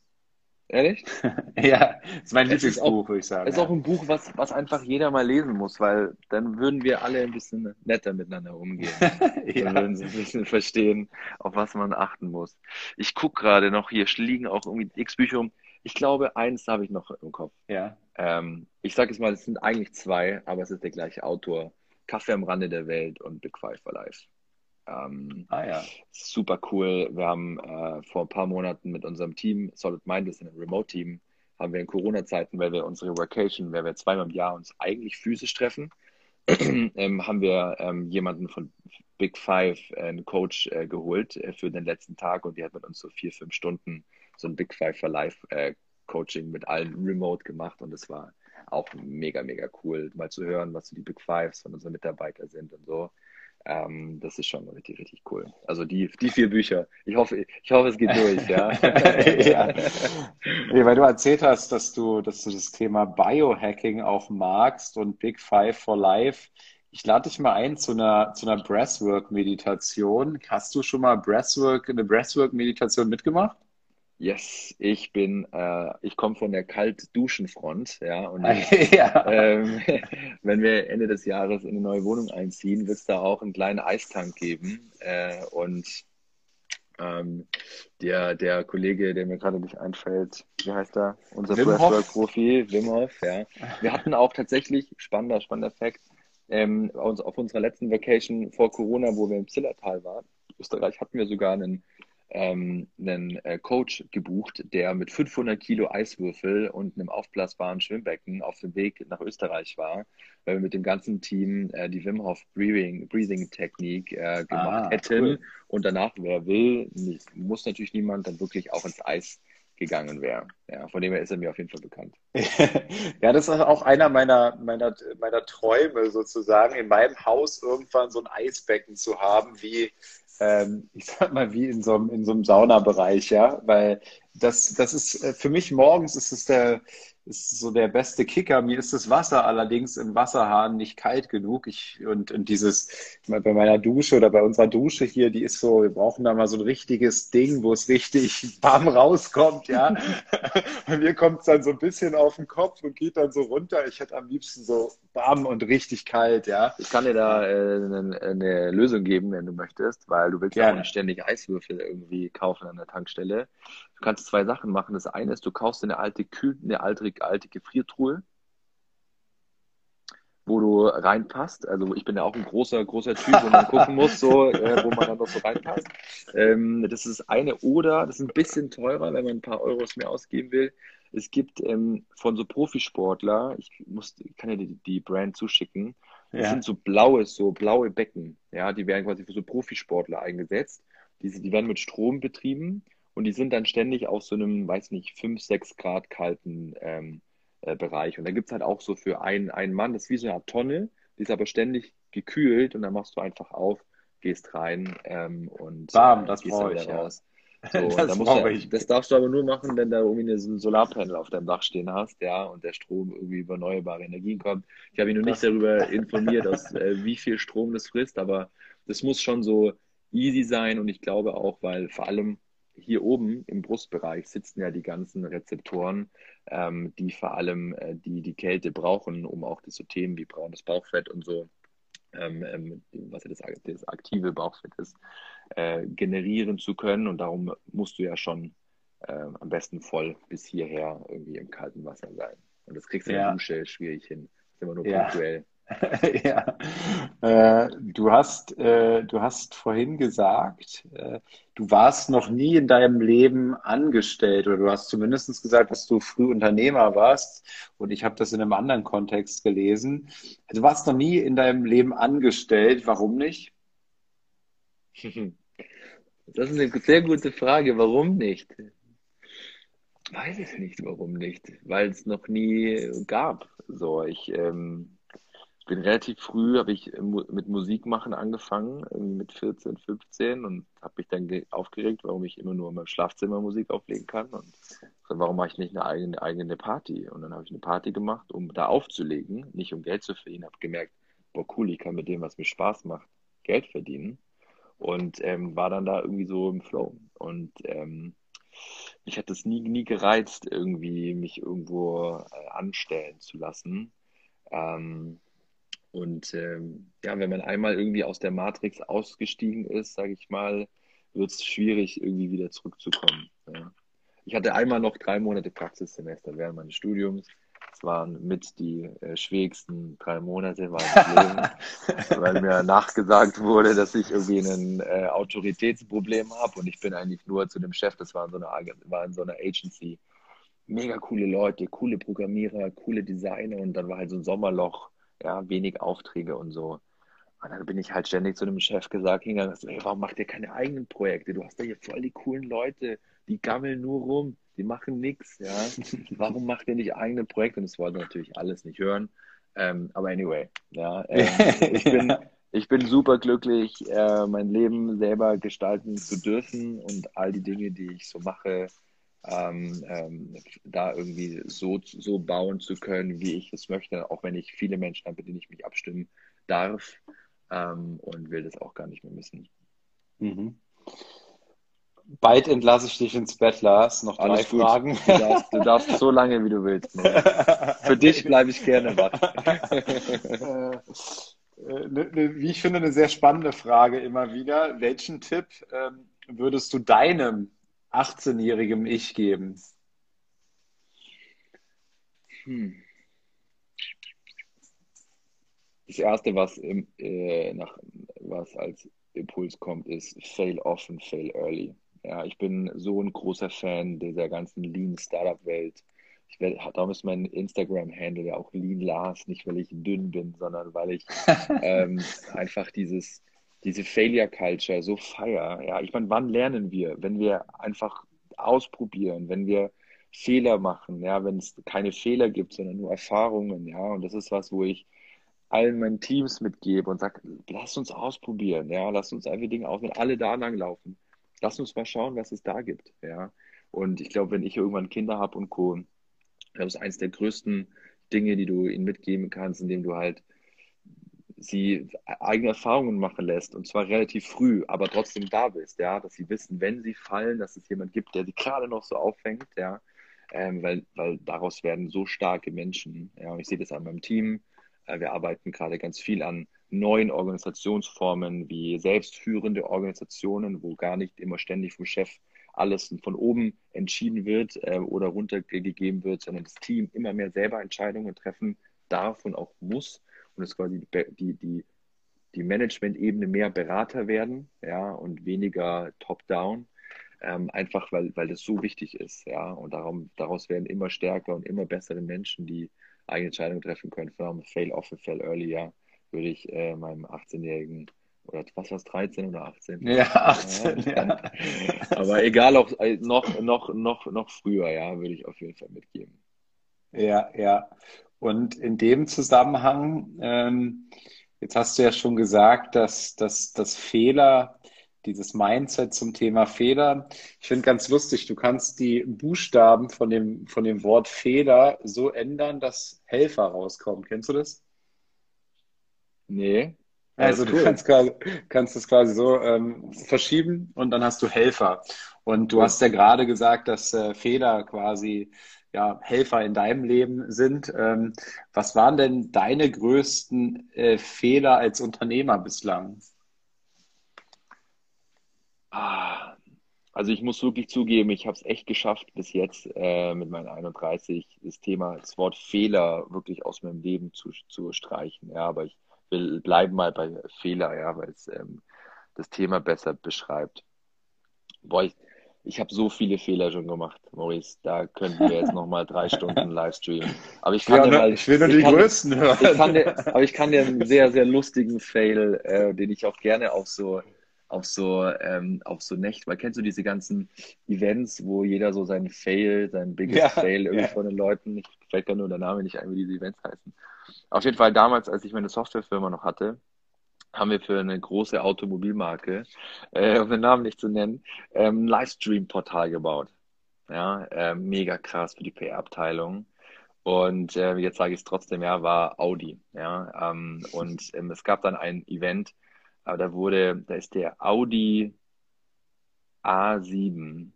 Ehrlich? ja, das ist mein Lieblingsbuch, würde ich sagen. Es ist ja. auch ein Buch, was, was einfach jeder mal lesen muss, weil dann würden wir alle ein bisschen netter miteinander umgehen. ja. Dann würden sie ein bisschen verstehen, auf was man achten muss. Ich gucke gerade noch, hier liegen auch irgendwie x Bücher um. Ich glaube, eins habe ich noch im Kopf. Ja. Ähm, ich sage jetzt mal, es sind eigentlich zwei, aber es ist der gleiche Autor. Kaffee am Rande der Welt und Big Five for Life. Ähm, ah ja. Super cool. Wir haben äh, vor ein paar Monaten mit unserem Team, Solid Mind ist ein Remote-Team, haben wir in Corona-Zeiten, weil wir unsere Workation, weil wir zweimal im Jahr uns eigentlich physisch treffen, ähm, haben wir ähm, jemanden von Big Five, äh, einen Coach, äh, geholt äh, für den letzten Tag und die hat mit uns so vier, fünf Stunden so ein Big Five for Life äh, Coaching mit allen remote gemacht und es war auch mega, mega cool, mal zu hören, was so die Big Fives von unseren Mitarbeitern sind und so. Ähm, das ist schon richtig, richtig cool. Also die, die vier Bücher. Ich hoffe, ich hoffe, es geht durch, ja. ja. Nee, weil du erzählt hast, dass du, dass du das Thema Biohacking auch magst und Big Five for Life. Ich lade dich mal ein zu einer, zu einer Breathwork-Meditation. Hast du schon mal Breathwork, eine Breathwork-Meditation mitgemacht? Yes, ich bin, äh, ich komme von der Kaltduschenfront, ja, und ja. Ähm, wenn wir Ende des Jahres in eine neue Wohnung einziehen, wird es da auch einen kleinen Eistank geben äh, und ähm, der, der Kollege, der mir gerade nicht einfällt, wie heißt er? Unser Breathwork-Profi, Wim Hof, ja. Wir hatten auch tatsächlich, spannender, spannender Fact, ähm, auf unserer letzten Vacation vor Corona, wo wir im Zillertal waren, Österreich, hatten wir sogar einen ähm, einen äh, Coach gebucht, der mit 500 Kilo Eiswürfel und einem aufblasbaren Schwimmbecken auf dem Weg nach Österreich war, weil wir mit dem ganzen Team äh, die Wim Hof Breathing, Breathing Technik äh, gemacht ah, hätten. Cool. Und danach, wer will, nicht, muss natürlich niemand dann wirklich auch ins Eis gegangen wäre. Ja, von dem her ist er mir auf jeden Fall bekannt. ja, das ist auch einer meiner, meiner, meiner Träume sozusagen, in meinem Haus irgendwann so ein Eisbecken zu haben, wie ähm, ich sag mal, wie in so einem, in so einem Saunabereich, ja, weil das, das ist äh, für mich morgens ist es der, ist so der beste Kicker. Mir ist das Wasser allerdings im Wasserhahn nicht kalt genug. Ich, und, und dieses, bei meiner Dusche oder bei unserer Dusche hier, die ist so, wir brauchen da mal so ein richtiges Ding, wo es richtig warm rauskommt, ja. Bei mir kommt es dann so ein bisschen auf den Kopf und geht dann so runter. Ich hätte am liebsten so warm und richtig kalt, ja. Ich kann dir da äh, eine, eine, Lösung geben, wenn du möchtest, weil du willst ja nicht ständig Eiswürfel irgendwie kaufen an der Tankstelle. Du kannst zwei Sachen machen. Das eine ist, du kaufst eine alte Kühl, eine alte, alte Gefriertruhe, wo du reinpasst. Also ich bin ja auch ein großer, großer Typ, wo man gucken muss, so, äh, wo man dann noch so reinpasst. Ähm, das ist eine oder, das ist ein bisschen teurer, wenn man ein paar Euros mehr ausgeben will. Es gibt ähm, von so Profisportler, ich muss, ich kann dir die, die Brand zuschicken, das ja. sind so blaue, so blaue Becken, ja, die werden quasi für so Profisportler eingesetzt. Die, die werden mit Strom betrieben und die sind dann ständig auf so einem, weiß nicht, 5, 6 Grad kalten ähm, äh, Bereich. Und da gibt es halt auch so für einen, einen Mann, das ist wie so eine Tonne, die ist aber ständig gekühlt und dann machst du einfach auf, gehst rein ähm, und Warm, äh, das brauche ich, raus. So, das, da ich. das darfst du aber nur machen, wenn da irgendwie ein Solarpanel auf deinem Dach stehen hast, ja, und der Strom irgendwie über erneuerbare Energien kommt. Ich habe mich noch nicht darüber informiert, aus, äh, wie viel Strom das frisst, aber das muss schon so easy sein und ich glaube auch, weil vor allem hier oben im Brustbereich sitzen ja die ganzen Rezeptoren, ähm, die vor allem äh, die, die Kälte brauchen, um auch so Themen wie braunes Bauchfett und so, ähm, ähm, was ja das, das, aktive Bauchfett ist, äh, generieren zu können. Und darum musst du ja schon äh, am besten voll bis hierher irgendwie im kalten Wasser sein. Und das kriegst du in Ja. der Dusche schwierig hin. Das ist immer nur Ja. punktuell. Ja, äh, du hast, äh, du hast vorhin gesagt, äh, du warst noch nie in deinem Leben angestellt oder du hast zumindest gesagt, dass du früh Unternehmer warst und ich habe das in einem anderen Kontext gelesen. Du warst noch nie in deinem Leben angestellt. Warum nicht? Das ist eine sehr gute Frage. Warum nicht? Weiß ich nicht, warum nicht. Weil es noch nie gab. So, ich ähm, bin relativ früh, habe ich mit Musik machen angefangen, mit 14, 15 und habe mich dann ge- aufgeregt, warum ich immer nur in meinem Schlafzimmer Musik auflegen kann und warum mache ich nicht eine eigene, eigene Party? Und dann habe ich eine Party gemacht, um da aufzulegen, nicht um Geld zu verdienen. Habe gemerkt, boah cool, ich kann mit dem, was mir Spaß macht, Geld verdienen und ähm, war dann da irgendwie so im Flow. Und ähm, mich hat es nie, nie gereizt, irgendwie mich irgendwo äh, anstellen zu lassen. Ähm, und ähm, ja, wenn man einmal irgendwie aus der Matrix ausgestiegen ist, sage ich mal, wird es schwierig, irgendwie wieder zurückzukommen. Ja. Ich hatte einmal noch drei Monate Praxissemester während meines Studiums. Es waren mit die äh, schwierigsten drei Monate meines Lebens weil mir nachgesagt wurde, dass ich irgendwie ein äh, Autoritätsproblem habe und ich bin eigentlich nur zu dem Chef, das war in so einer, Ag- war in so einer Agency, mega coole Leute, coole Programmierer, coole Designer und dann war halt so ein Sommerloch, ja, wenig Aufträge und so. Und dann bin ich halt ständig zu dem Chef gesagt, hingegangen, hey, warum macht ihr keine eigenen Projekte? Du hast da hier voll die coolen Leute, die gammeln nur rum, die machen nichts, ja. Warum macht ihr nicht eigene Projekte? Und das wollten natürlich alles nicht hören. Ähm, aber anyway, ja, ähm, ich bin, ich bin super glücklich, äh, mein Leben selber gestalten zu dürfen und all die Dinge, die ich so mache, ähm, ähm, da irgendwie so, so bauen zu können, wie ich es möchte, auch wenn ich viele Menschen habe, mit denen ich mich abstimmen darf ähm, und will das auch gar nicht mehr missen. Mhm. Bald entlasse ich dich ins Bett, Lars. Noch drei Alles gut. Fragen. Du darfst, du darfst so lange, wie du willst. Für dich bleibe ich gerne wach. Äh, äh, ne, ne, wie ich finde, eine sehr spannende Frage immer wieder. Welchen Tipp ähm, würdest du deinem 18-jährigen Ich geben? Hm. Das erste, was, im, äh, nach, was als Impuls kommt, ist fail often, fail early. Ja, ich bin so ein großer Fan dieser ganzen Lean Startup Welt. Ich werde, darum ist mein Instagram-Handle ja auch Lean Lars, nicht weil ich dünn bin, sondern weil ich ähm, einfach dieses, diese Failure Culture so feier. Ja, ich meine, wann lernen wir? Wenn wir einfach ausprobieren, wenn wir Fehler machen, ja, wenn es keine Fehler gibt, sondern nur Erfahrungen, ja, und das ist was, wo ich allen meinen Teams mitgebe und sage, lass uns ausprobieren, ja, lass uns einfach Dinge aus, wenn alle da lang laufen, lass uns mal schauen, was es da gibt, ja. Und ich glaube, wenn ich irgendwann Kinder habe und Co., das ist eins der größten Dinge, die du ihnen mitgeben kannst, indem du halt sie eigene Erfahrungen machen lässt und zwar relativ früh, aber trotzdem da bist, ja, dass sie wissen, wenn sie fallen, dass es jemand gibt, der sie gerade noch so auffängt, ja, ähm, weil, weil daraus werden so starke Menschen, ja, und ich sehe das an meinem Team, äh, wir arbeiten gerade ganz viel an neuen Organisationsformen wie selbstführende Organisationen, wo gar nicht immer ständig vom Chef alles von oben entschieden wird äh, oder runtergegeben wird, sondern das Team immer mehr selber Entscheidungen treffen darf und auch muss und es quasi die, die, die Management-Ebene mehr Berater werden, ja, und weniger top-down, ähm, einfach weil, weil das so wichtig ist, ja, und darum, daraus werden immer stärker und immer bessere Menschen, die eigene Entscheidungen treffen können. Fail often, fail early, ja, würde ich äh, meinem 18-jährigen oder was war es, 13 oder 18? Ja, 18, ja. ja. Aber egal, auch äh, noch, noch, noch, noch früher, ja, würde ich auf jeden Fall mitgeben. Ja, ja. Und in dem Zusammenhang, ähm, jetzt hast du ja schon gesagt, dass, dass, dass Fehler, dieses Mindset zum Thema Fehler, ich finde ganz lustig, du kannst die Buchstaben von dem, von dem Wort Fehler so ändern, dass Helfer rauskommen. Kennst du das? Nee. Also Alles du cool. kannst quasi, kannst es quasi so ähm, verschieben und dann hast du Helfer. Und du Cool. hast ja gerade gesagt, dass äh, Fehler quasi ja, Helfer in deinem Leben sind. Ähm, was waren denn deine größten äh, Fehler als Unternehmer bislang? Ah, Also ich muss wirklich zugeben, ich habe es echt geschafft bis jetzt äh, mit meinen 31 das Thema, das Wort Fehler wirklich aus meinem Leben zu, zu streichen. Ja, aber ich will bleiben mal bei Fehler, ja, weil es ähm, das Thema besser beschreibt. Boah, ich, ich habe so viele Fehler schon gemacht, Maurice. Da könnten wir jetzt noch mal drei Stunden Livestreamen. Aber ich kann Ja, dir ne, mal, ich will nur die kann, größten hören. ich kann dir, aber ich kann dir einen sehr, sehr lustigen Fail, äh, den ich auch gerne auf so, auf so, ähm, auf so Nächte, weil kennst du diese ganzen Events, wo jeder so seinen Fail, seinen Biggest Ja, Fail irgendwie ja. von den Leuten, ich fällt gar nur der Name nicht ein, wie diese Events heißen. Auf jeden Fall damals, als ich meine Softwarefirma noch hatte, haben wir für eine große Automobilmarke, äh, um den Namen nicht zu nennen, ähm, ein Livestream-Portal gebaut. Ja, äh, mega krass für die PR-Abteilung. Und äh, jetzt sage ich es trotzdem, ja, war Audi. Ja, ähm, und ähm, es gab dann ein Event, aber da wurde, da ist der Audi A7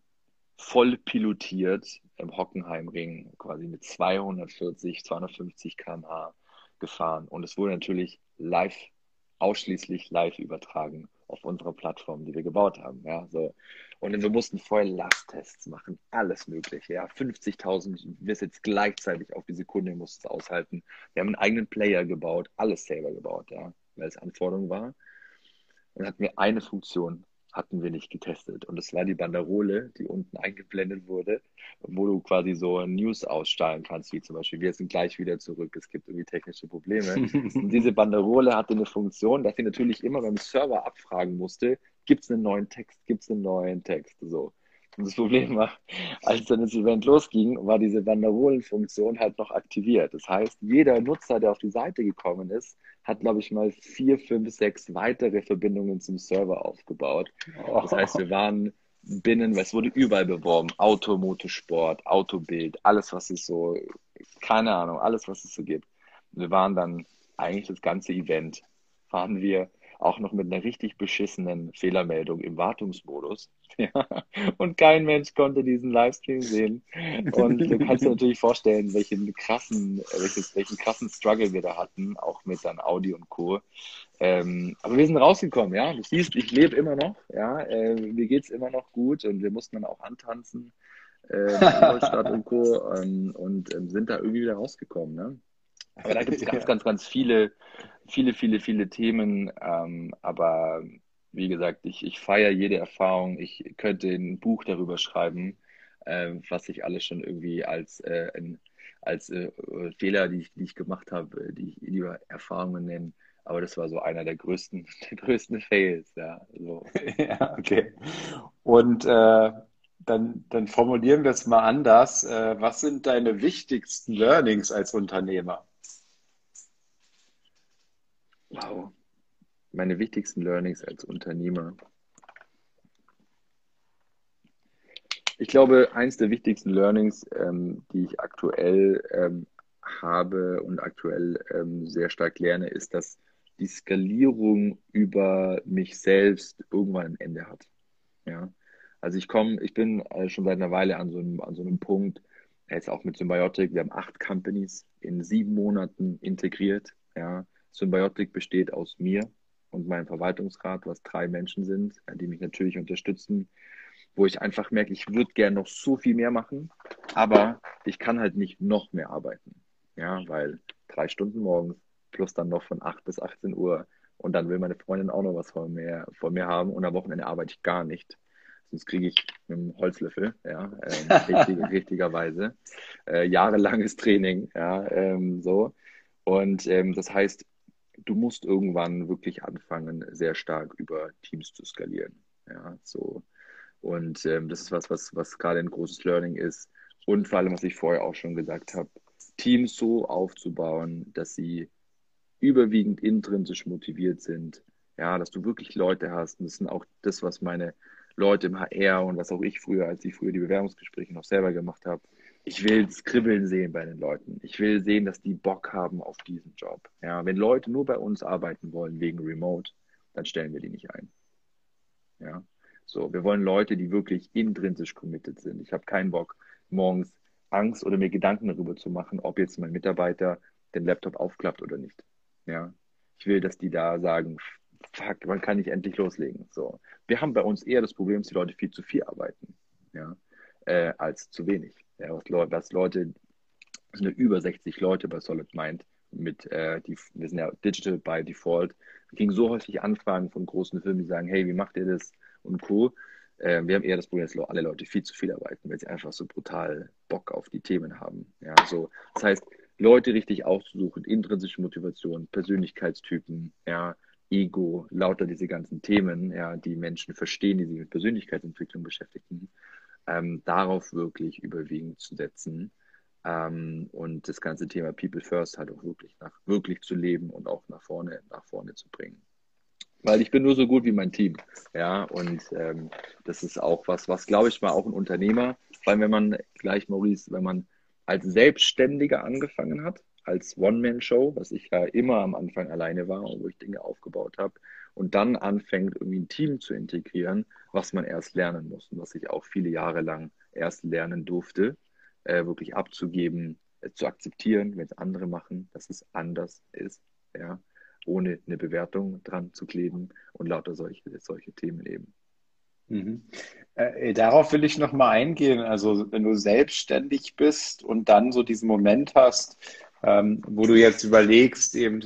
voll pilotiert im Hockenheimring, quasi mit 240, 250 km/h gefahren. Und es wurde natürlich live, ausschließlich live übertragen auf unserer Plattform, die wir gebaut haben. Ja, so. Und wir mussten vorher Lasttests machen, alles Mögliche. Ja, 50.000 Visits gleichzeitig auf die Sekunde mussten es aushalten. Wir haben einen eigenen Player gebaut, alles selber gebaut, ja, weil es Anforderung war. Und hatten wir eine Funktion, hatten wir nicht getestet. Und das war die Banderole, die unten eingeblendet wurde, wo du quasi so News ausstrahlen kannst, wie zum Beispiel, wir sind gleich wieder zurück, es gibt irgendwie technische Probleme. Und diese Banderole hatte eine Funktion, dass sie natürlich immer beim Server abfragen musste, gibt es einen neuen Text, gibt es einen neuen Text, so. Und das Problem war, als dann das Event losging, war diese Banderolenfunktion halt noch aktiviert. Das heißt, jeder Nutzer, der auf die Seite gekommen ist, hat, glaube ich, mal vier, fünf, sechs weitere Verbindungen zum Server aufgebaut. Das heißt, wir waren binnen, es wurde überall beworben, Auto, Motorsport, Autobild, alles, was es so, keine Ahnung, alles, was es so gibt. Wir waren dann eigentlich das ganze Event, waren wir auch noch mit einer richtig beschissenen Fehlermeldung im Wartungsmodus. Und kein Mensch konnte diesen Livestream sehen. Und du kannst dir natürlich vorstellen, welchen krassen, welches, welchen krassen Struggle wir da hatten, auch mit dann Audi und Co. Ähm, aber wir sind rausgekommen, ja. Du siehst, ich lebe immer noch, ja. Äh, mir geht's immer noch gut und wir mussten dann auch antanzen, äh, in Ingolstadt und Co. Ähm, und ähm, sind da irgendwie wieder rausgekommen, ne? Aber da gibt es ganz, ganz, ganz viele, viele, viele, viele Themen. Ähm, aber wie gesagt, ich, ich feiere jede Erfahrung. Ich könnte ein Buch darüber schreiben, äh, was ich alles schon irgendwie als, äh, als äh, Fehler, die ich, die ich gemacht habe, die ich lieber Erfahrungen nenne. Aber das war so einer der größten, der größten Fails, ja. So. Ja, okay. Und äh, dann, dann formulieren wir es mal anders. Äh, was sind deine wichtigsten Learnings als Unternehmer? Wow. Meine wichtigsten Learnings als Unternehmer. Ich glaube, eins der wichtigsten Learnings, ähm, die ich aktuell ähm, habe und aktuell ähm, sehr stark lerne, ist, dass die Skalierung über mich selbst irgendwann ein Ende hat. Ja. Also ich komme, ich bin äh, schon seit einer Weile an so einem, an so einem Punkt, jetzt auch mit Symbiotic, wir haben acht Companies in sieben Monaten integriert. Ja. Symbiotic besteht aus mir und meinem Verwaltungsrat, was drei Menschen sind, die mich natürlich unterstützen, wo ich einfach merke, ich würde gerne noch so viel mehr machen, aber ich kann halt nicht noch mehr arbeiten. Ja, weil drei Stunden morgens plus dann noch von 8 bis 18 Uhr und dann will meine Freundin auch noch was von mir, von mir haben und am Wochenende arbeite ich gar nicht. Sonst kriege ich mit einem Holzlöffel, ja, ähm, richtig, richtigerweise. Äh, jahrelanges Training, ja, ähm, so. Und ähm, das heißt, du musst irgendwann wirklich anfangen, sehr stark über Teams zu skalieren. Ja, so. Und ähm, das ist was, was, was gerade ein großes Learning ist. Und vor allem, was ich vorher auch schon gesagt habe, Teams so aufzubauen, dass sie überwiegend intrinsisch motiviert sind. Ja, dass du wirklich Leute hast. Und das sind auch das, was meine Leute im HR und was auch ich früher, als ich früher die Bewerbungsgespräche noch selber gemacht habe, ich will Skribbeln sehen bei den Leuten. Ich will sehen, dass die Bock haben auf diesen Job. Ja, wenn Leute nur bei uns arbeiten wollen wegen Remote, dann stellen wir die nicht ein. Ja, so, wir wollen Leute, die wirklich intrinsisch committed sind. Ich habe keinen Bock, morgens Angst oder mir Gedanken darüber zu machen, ob jetzt mein Mitarbeiter den Laptop aufklappt oder nicht. Ja, ich will, dass die da sagen, fuck, man kann nicht endlich loslegen. So. Wir haben bei uns eher das Problem, dass die Leute viel zu viel arbeiten, ja, äh, als zu wenig. Ja, was, was Leute, sind ja über 60 Leute bei Solid Mind mit, äh, die, wir sind ja Digital by Default. Wir kriegen so häufig Anfragen von großen Firmen, die sagen, hey, wie macht ihr das und Co. Äh, wir haben eher das Problem, dass alle Leute viel zu viel arbeiten, weil sie einfach so brutal Bock auf die Themen haben. Ja, so, das heißt, Leute richtig auszusuchen, intrinsische Motivation, Persönlichkeitstypen, ja, Ego, lauter diese ganzen Themen, ja, die Menschen verstehen, die sich mit Persönlichkeitsentwicklung beschäftigen, ähm, darauf wirklich überwiegend zu setzen ähm, und das ganze Thema People First halt auch wirklich nach wirklich zu leben und auch nach vorne nach vorne zu bringen. Weil ich bin nur so gut wie mein Team, ja und ähm, das ist auch was, was glaube ich mal auch ein Unternehmer, weil wenn man gleich Maurice, wenn man als Selbstständiger angefangen hat, als One-Man-Show, was ich ja immer am Anfang alleine war und wo ich Dinge aufgebaut habe, und dann anfängt, irgendwie ein Team zu integrieren, was man erst lernen muss und was ich auch viele Jahre lang erst lernen durfte, äh, wirklich abzugeben, äh, zu akzeptieren, wenn es andere machen, dass es anders ist, ja, ohne eine Bewertung dran zu kleben und lauter solche, solche Themen eben. Mhm. Äh, darauf will ich nochmal eingehen. Also wenn du selbstständig bist und dann so diesen Moment hast, ähm, wo du jetzt überlegst, eben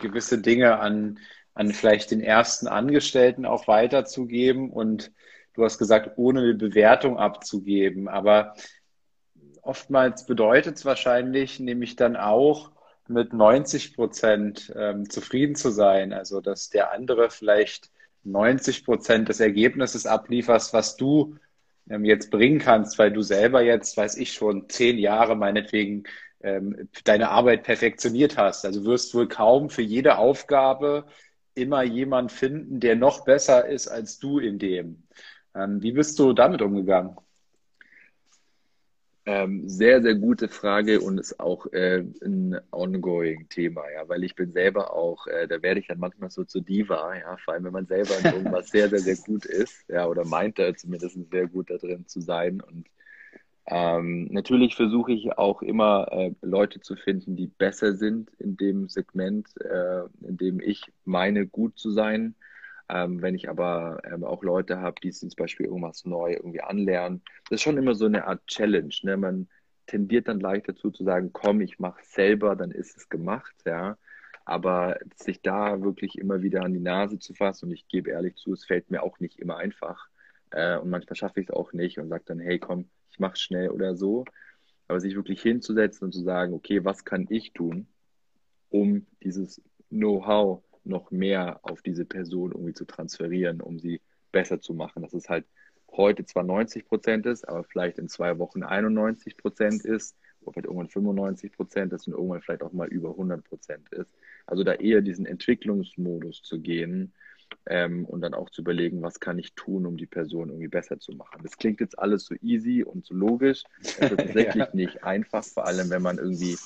gewisse Dinge an, an vielleicht den ersten Angestellten auch weiterzugeben und du hast gesagt, ohne eine Bewertung abzugeben. Aber oftmals bedeutet es wahrscheinlich, nämlich dann auch mit 90 Prozent ähm, zufrieden zu sein. Also dass der andere vielleicht 90 Prozent des Ergebnisses ablieferst, was du ähm, jetzt bringen kannst, weil du selber jetzt, weiß ich schon, zehn Jahre meinetwegen ähm, deine Arbeit perfektioniert hast. Also wirst wohl kaum für jede Aufgabe immer jemand finden, der noch besser ist als du in dem. Ähm, wie bist du damit umgegangen? Ähm, sehr, sehr gute Frage und ist auch äh, ein ongoing Thema, ja, weil ich bin selber auch, äh, da werde ich dann manchmal so zur Diva, ja, vor allem wenn man selber in irgendwas sehr, sehr, sehr gut ist, ja, oder meint da zumindest sehr gut da drin zu sein und ähm, natürlich versuche ich auch immer äh, Leute zu finden, die besser sind in dem Segment, äh, in dem ich meine, gut zu sein. Ähm, wenn ich aber ähm, auch Leute habe, die zum Beispiel irgendwas neu irgendwie anlernen, das ist schon immer so eine Art Challenge. Ne? Man tendiert dann leicht dazu zu sagen, komm, ich mache selber, dann ist es gemacht, ja. Aber sich da wirklich immer wieder an die Nase zu fassen, und ich gebe ehrlich zu, es fällt mir auch nicht immer einfach. Äh, und manchmal schaffe ich es auch nicht und sage dann, hey, komm, ich mache schnell oder so. Aber sich wirklich hinzusetzen und zu sagen, okay, was kann ich tun, um dieses Know-how noch mehr auf diese Person irgendwie zu transferieren, um sie besser zu machen. Dass es halt heute zwar 90 Prozent ist, aber vielleicht in zwei Wochen 91 Prozent ist, oder vielleicht irgendwann 95 Prozent ist und irgendwann vielleicht auch mal über 100 Prozent ist. Also da eher diesen Entwicklungsmodus zu gehen ähm, und dann auch zu überlegen, was kann ich tun, um die Person irgendwie besser zu machen. Das klingt jetzt alles so easy und so logisch. Es ist tatsächlich ja. nicht einfach, vor allem wenn man irgendwie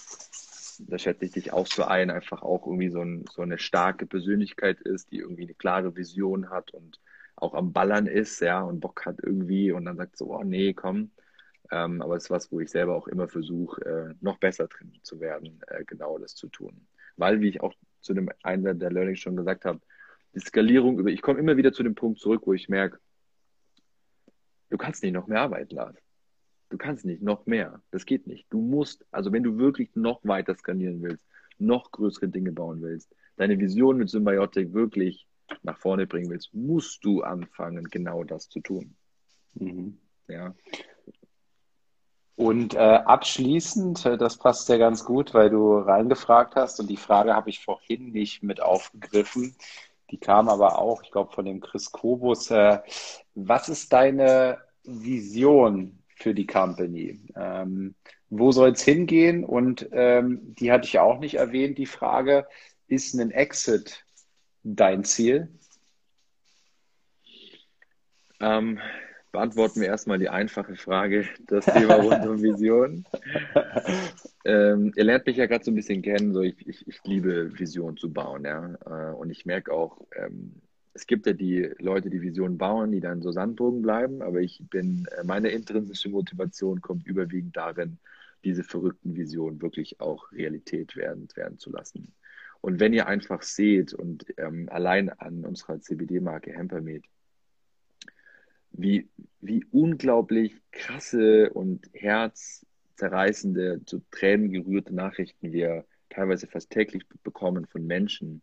da schätze ich dich auch so ein, einfach auch irgendwie so, ein, so eine starke Persönlichkeit ist, die irgendwie eine klare Vision hat und auch am Ballern ist, ja, und Bock hat irgendwie und dann sagt so, oh nee, komm. Ähm, aber es ist was, wo ich selber auch immer versuche, äh, noch besser drin zu werden, äh, genau das zu tun. Weil, wie ich auch zu dem einen der Learnings schon gesagt habe, die Skalierung über, ich komme immer wieder zu dem Punkt zurück, wo ich merke, du kannst nicht noch mehr arbeiten, Lars. Du kannst nicht noch mehr. Das geht nicht. Du musst, also wenn du wirklich noch weiter skalieren willst, noch größere Dinge bauen willst, deine Vision mit Symbiotic wirklich nach vorne bringen willst, musst du anfangen, genau das zu tun. Mhm. Ja. Und äh, abschließend, äh, das passt ja ganz gut, weil du reingefragt hast und die Frage habe ich vorhin nicht mit aufgegriffen. Die kam aber auch, ich glaube, von dem Chris Kobus. Äh, was ist deine Vision für die Company. Ähm, wo soll es hingehen? Und ähm, die hatte ich auch nicht erwähnt, die Frage, ist ein Exit dein Ziel? Ähm, beantworten wir erstmal die einfache Frage, das Thema rund um Vision. ähm, ihr lernt mich ja gerade so ein bisschen kennen, so ich, ich, ich liebe Vision zu bauen, ja. Äh, und ich merke auch, ähm, es gibt ja die Leute, die Visionen bauen, die dann so Sandbogen bleiben, aber ich bin, äh, meine intrinsische Motivation kommt überwiegend darin, diese verrückten Visionen wirklich auch Realität werden, werden zu lassen. Und wenn ihr einfach seht und ähm, allein an unserer CBD-Marke Hempermed, wie, wie unglaublich krasse und herzzerreißende, zu Tränen gerührte Nachrichten wir teilweise fast täglich bekommen von Menschen,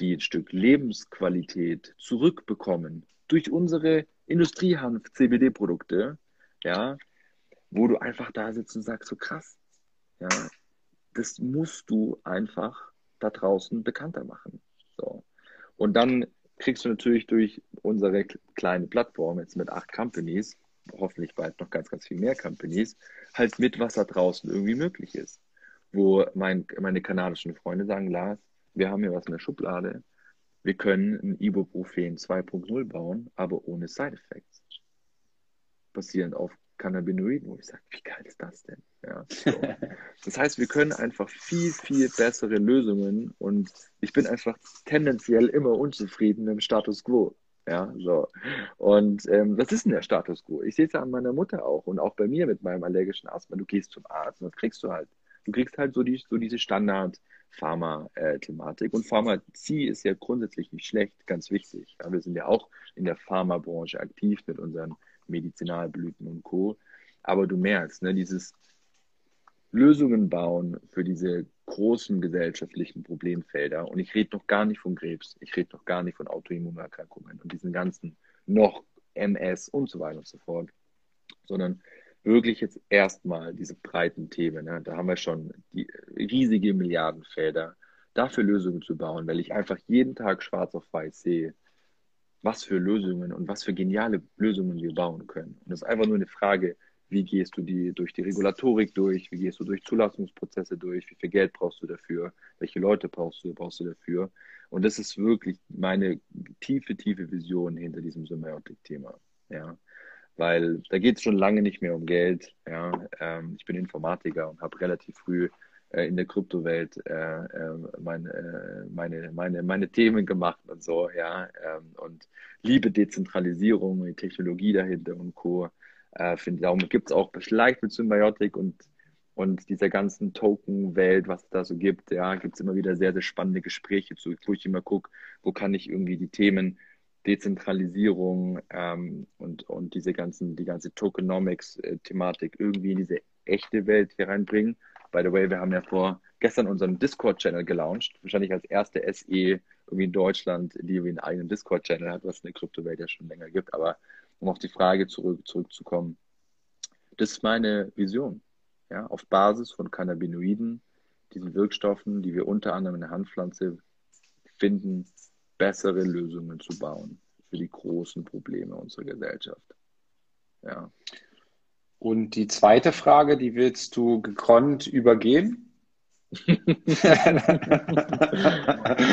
die ein Stück Lebensqualität zurückbekommen durch unsere Industriehanf-CBD-Produkte, ja, wo du einfach da sitzt und sagst, so krass, ja, das musst du einfach da draußen bekannter machen. So. Und dann kriegst du natürlich durch unsere kleine Plattform jetzt mit acht Companies, hoffentlich bald noch ganz, ganz viel mehr Companies, halt mit, was da draußen irgendwie möglich ist. Wo mein, meine kanadischen Freunde sagen, Lars, wir haben hier was in der Schublade. Wir können ein Ibuprofen 2.0 bauen, aber ohne Side Effects. Basierend auf Cannabinoiden, wo ich sage, wie geil ist das denn? Ja, so. Das heißt, wir können einfach viel, viel bessere Lösungen und ich bin einfach tendenziell immer unzufrieden mit dem Status quo. Ja, so. Und ähm, was ist denn der Status quo? Ich sehe es ja an meiner Mutter auch und auch bei mir mit meinem allergischen Asthma. Du gehst zum Arzt und das kriegst du halt. Du kriegst halt so, die, so diese Standard-Pharma-Thematik. Und Pharmazie ist ja grundsätzlich nicht schlecht, ganz wichtig. Ja, wir sind ja auch in der Pharmabranche aktiv mit unseren Medizinalblüten und Co. Aber du merkst, ne, dieses Lösungen bauen für diese großen gesellschaftlichen Problemfelder. Und ich rede noch gar nicht von Krebs, ich rede noch gar nicht von Autoimmunerkrankungen und diesen ganzen noch MS und so weiter und so fort, sondern wirklich jetzt erstmal diese breiten Themen. Ne? Da haben wir schon die riesige Milliardenfelder, dafür Lösungen zu bauen, weil ich einfach jeden Tag schwarz auf weiß sehe, was für Lösungen und was für geniale Lösungen wir bauen können. Und das ist einfach nur eine Frage, wie gehst du die durch die Regulatorik durch, wie gehst du durch Zulassungsprozesse durch, wie viel Geld brauchst du dafür, welche Leute brauchst du, brauchst du dafür. Und das ist wirklich meine tiefe, tiefe Vision hinter diesem Symbiotik-Thema. Ja. Weil da geht es schon lange nicht mehr um Geld. Ja. Ähm, ich bin Informatiker und habe relativ früh in der Kryptowelt äh, äh, meine, meine, meine, meine Themen gemacht und so, ja, ähm, und liebe Dezentralisierung, die Technologie dahinter und Co. Äh, finde, darum gibt es auch vielleicht mit Symbiotik und, und dieser ganzen Token-Welt, was es da so gibt, ja, gibt es immer wieder sehr, sehr spannende Gespräche zu, wo ich immer gucke, wo kann ich irgendwie die Themen Dezentralisierung ähm, und, und diese ganzen, die ganze Tokenomics-Thematik irgendwie in diese echte Welt hier reinbringen By the way, wir haben ja vor gestern unseren Discord-Channel gelauncht. Wahrscheinlich als erste SE irgendwie in Deutschland, die irgendwie einen eigenen Discord-Channel hat, was in der Kryptowelt ja schon länger gibt. Aber um auf die Frage zurück, zurückzukommen, das ist meine Vision. Ja, auf Basis von Cannabinoiden, diesen Wirkstoffen, die wir unter anderem in der Handpflanze finden, bessere Lösungen zu bauen für die großen Probleme unserer Gesellschaft. Ja. Und die zweite Frage, die willst du gekonnt übergehen?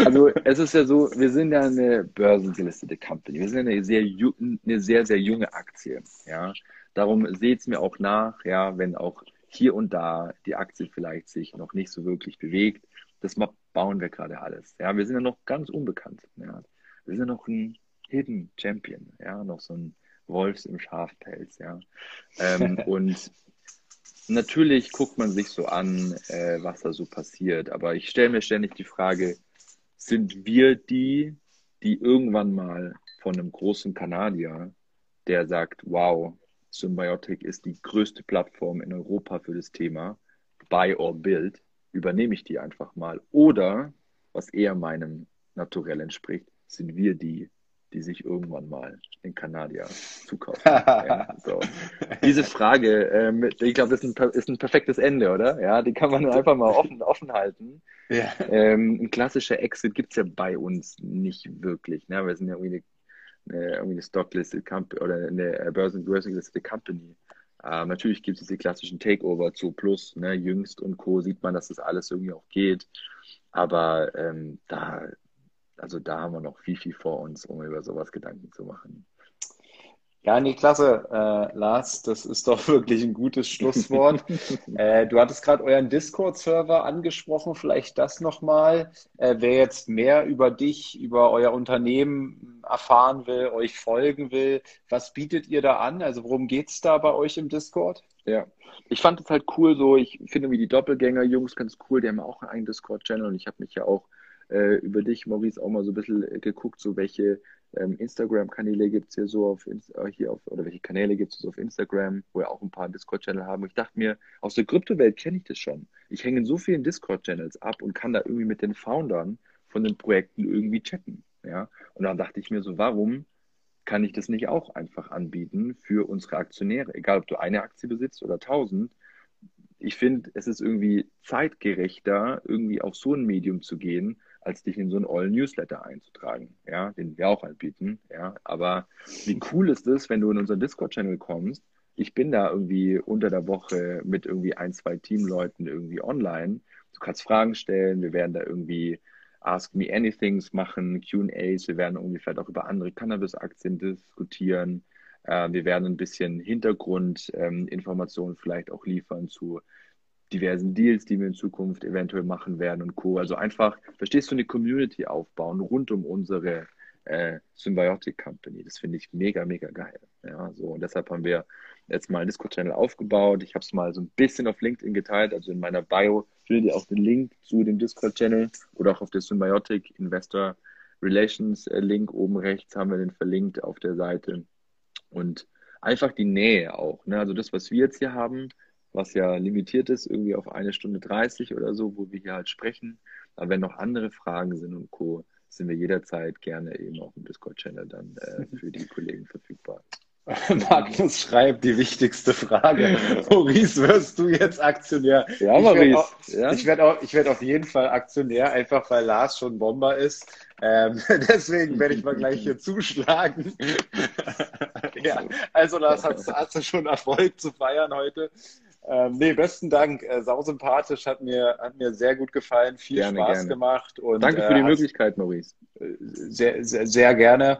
also es ist ja so, wir sind ja eine börsengelistete Company. Wir sind eine sehr, eine sehr, sehr junge Aktie. Ja? Darum seht es mir auch nach, ja, wenn auch hier und da die Aktie vielleicht sich noch nicht so wirklich bewegt. Das bauen wir gerade alles. Ja? Wir sind ja noch ganz unbekannt. Ja? Wir sind noch ein Hidden Champion, ja, noch so ein Wolfs im Schafpelz, ja. Ähm, und natürlich guckt man sich so an, äh, was da so passiert. Aber ich stelle mir ständig die Frage, sind wir die, die irgendwann mal von einem großen Kanadier, der sagt, wow, Symbiotic ist die größte Plattform in Europa für das Thema, buy or build, übernehme ich die einfach mal. Oder, was eher meinem Naturell entspricht, sind wir die, die sich irgendwann mal in Kanadier zukaufen. ja, so. Diese Frage, ähm, ich glaube, das ist ein, ist ein, perfektes Ende, oder? Ja, die kann man einfach mal offen, offen halten. Ja. Ähm, ein klassischer Exit gibt es ja bei uns nicht wirklich. Ne? Wir sind ja irgendwie eine, eine, irgendwie eine Stocklisted Company oder eine börsengelistete Company. Ähm, natürlich gibt es diese klassischen Takeover zu Plus, ne, Jüngst und Co. sieht man, dass das alles irgendwie auch geht. Aber ähm, da also da haben wir noch viel, viel vor uns, um über sowas Gedanken zu machen. Ja, nee, klasse, äh, Lars. Das ist doch wirklich ein gutes Schlusswort. äh, du hattest gerade euren Discord-Server angesprochen. Vielleicht das nochmal. Äh, wer jetzt mehr über dich, über euer Unternehmen erfahren will, euch folgen will, was bietet ihr da an? Also worum geht es da bei euch im Discord? Ja, ich fand es halt cool so. Ich finde wie die Doppelgänger-Jungs ganz cool. Die haben auch einen Discord-Channel und ich habe mich ja auch äh, über dich, Maurice, auch mal so ein bisschen geguckt, so welche ähm, Instagram-Kanäle gibt es hier so auf, äh, hier auf, oder welche Kanäle gibt es so auf Instagram, wo wir auch ein paar Discord-Channel haben. ich dachte mir, aus der Kryptowelt kenne ich das schon. Ich hänge in so vielen Discord-Channels ab und kann da irgendwie mit den Foundern von den Projekten irgendwie chatten. Ja? Und dann dachte ich mir so, warum kann ich das nicht auch einfach anbieten für unsere Aktionäre? Egal, ob du eine Aktie besitzt oder tausend. Ich finde, es ist irgendwie zeitgerechter, irgendwie auf so ein Medium zu gehen, als dich in so einen All-Newsletter einzutragen, ja, den wir auch anbieten, ja. Aber wie cool ist es, wenn du in unseren Discord-Channel kommst? Ich bin da irgendwie unter der Woche mit irgendwie ein, zwei Teamleuten irgendwie online. Du kannst Fragen stellen, wir werden da irgendwie Ask Me Anythings machen, QAs, wir werden irgendwie vielleicht auch über andere Cannabis-Aktien diskutieren. Äh, wir werden ein bisschen Hintergrundinformationen ähm, vielleicht auch liefern zu diversen Deals, die wir in Zukunft eventuell machen werden und Co. Also einfach, verstehst du, eine Community aufbauen rund um unsere äh, Symbiotic Company. Das finde ich mega, mega geil. Ja, so und deshalb haben wir jetzt mal einen Discord-Channel aufgebaut. Ich habe es mal so ein bisschen auf LinkedIn geteilt, also in meiner Bio findet ihr auch den Link zu dem Discord-Channel oder auch auf der Symbiotic Investor Relations äh, Link oben rechts haben wir den verlinkt auf der Seite und einfach die Nähe auch. Ne? Also das, was wir jetzt hier haben, was ja limitiert ist, irgendwie auf eine Stunde 30 oder so, wo wir hier halt sprechen. Aber wenn noch andere Fragen sind und Co., sind wir jederzeit gerne eben auch im Discord-Channel dann äh, für die Kollegen verfügbar. Magnus schreibt die wichtigste Frage. Maurice, wirst du jetzt Aktionär? Ja, Maurice. Ich werde ja. werd auch, ich werd auf jeden Fall Aktionär, einfach weil Lars schon Bomber ist. Ähm, deswegen werde ich mal gleich hier zuschlagen. ja, also Lars, hast, hast du schon Erfolg zu feiern heute? Ähm, nee, besten Dank. Äh, sau sympathisch, hat mir, hat mir sehr gut gefallen, viel gerne, Spaß gerne. gemacht. Und, Danke für die äh, Möglichkeit, Maurice. Sehr, sehr, sehr gerne.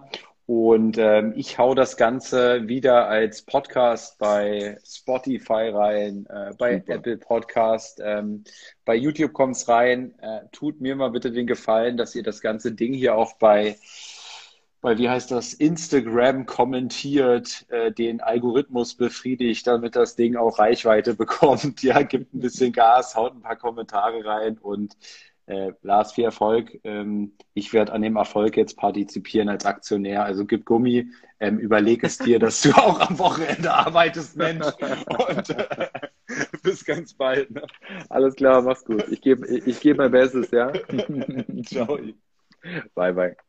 Und ähm, ich hau das Ganze wieder als Podcast bei Spotify rein, äh, bei Super. Apple Podcast, ähm, bei YouTube kommt's rein. Äh, tut mir mal bitte den Gefallen, dass ihr das ganze Ding hier auch bei bei, wie heißt das, Instagram kommentiert, äh, den Algorithmus befriedigt, damit das Ding auch Reichweite bekommt. Ja, gibt ein bisschen Gas, haut ein paar Kommentare rein und äh, Lars, viel Erfolg. Ähm, ich werde an dem Erfolg jetzt partizipieren als Aktionär. Also gib Gummi, ähm, überleg es dir, dass du auch am Wochenende arbeitest, Mensch. Und äh, bis ganz bald. Ne? Alles klar, mach's gut. Ich gebe ich geb mein Bestes, ja? Ciao. Bye, bye.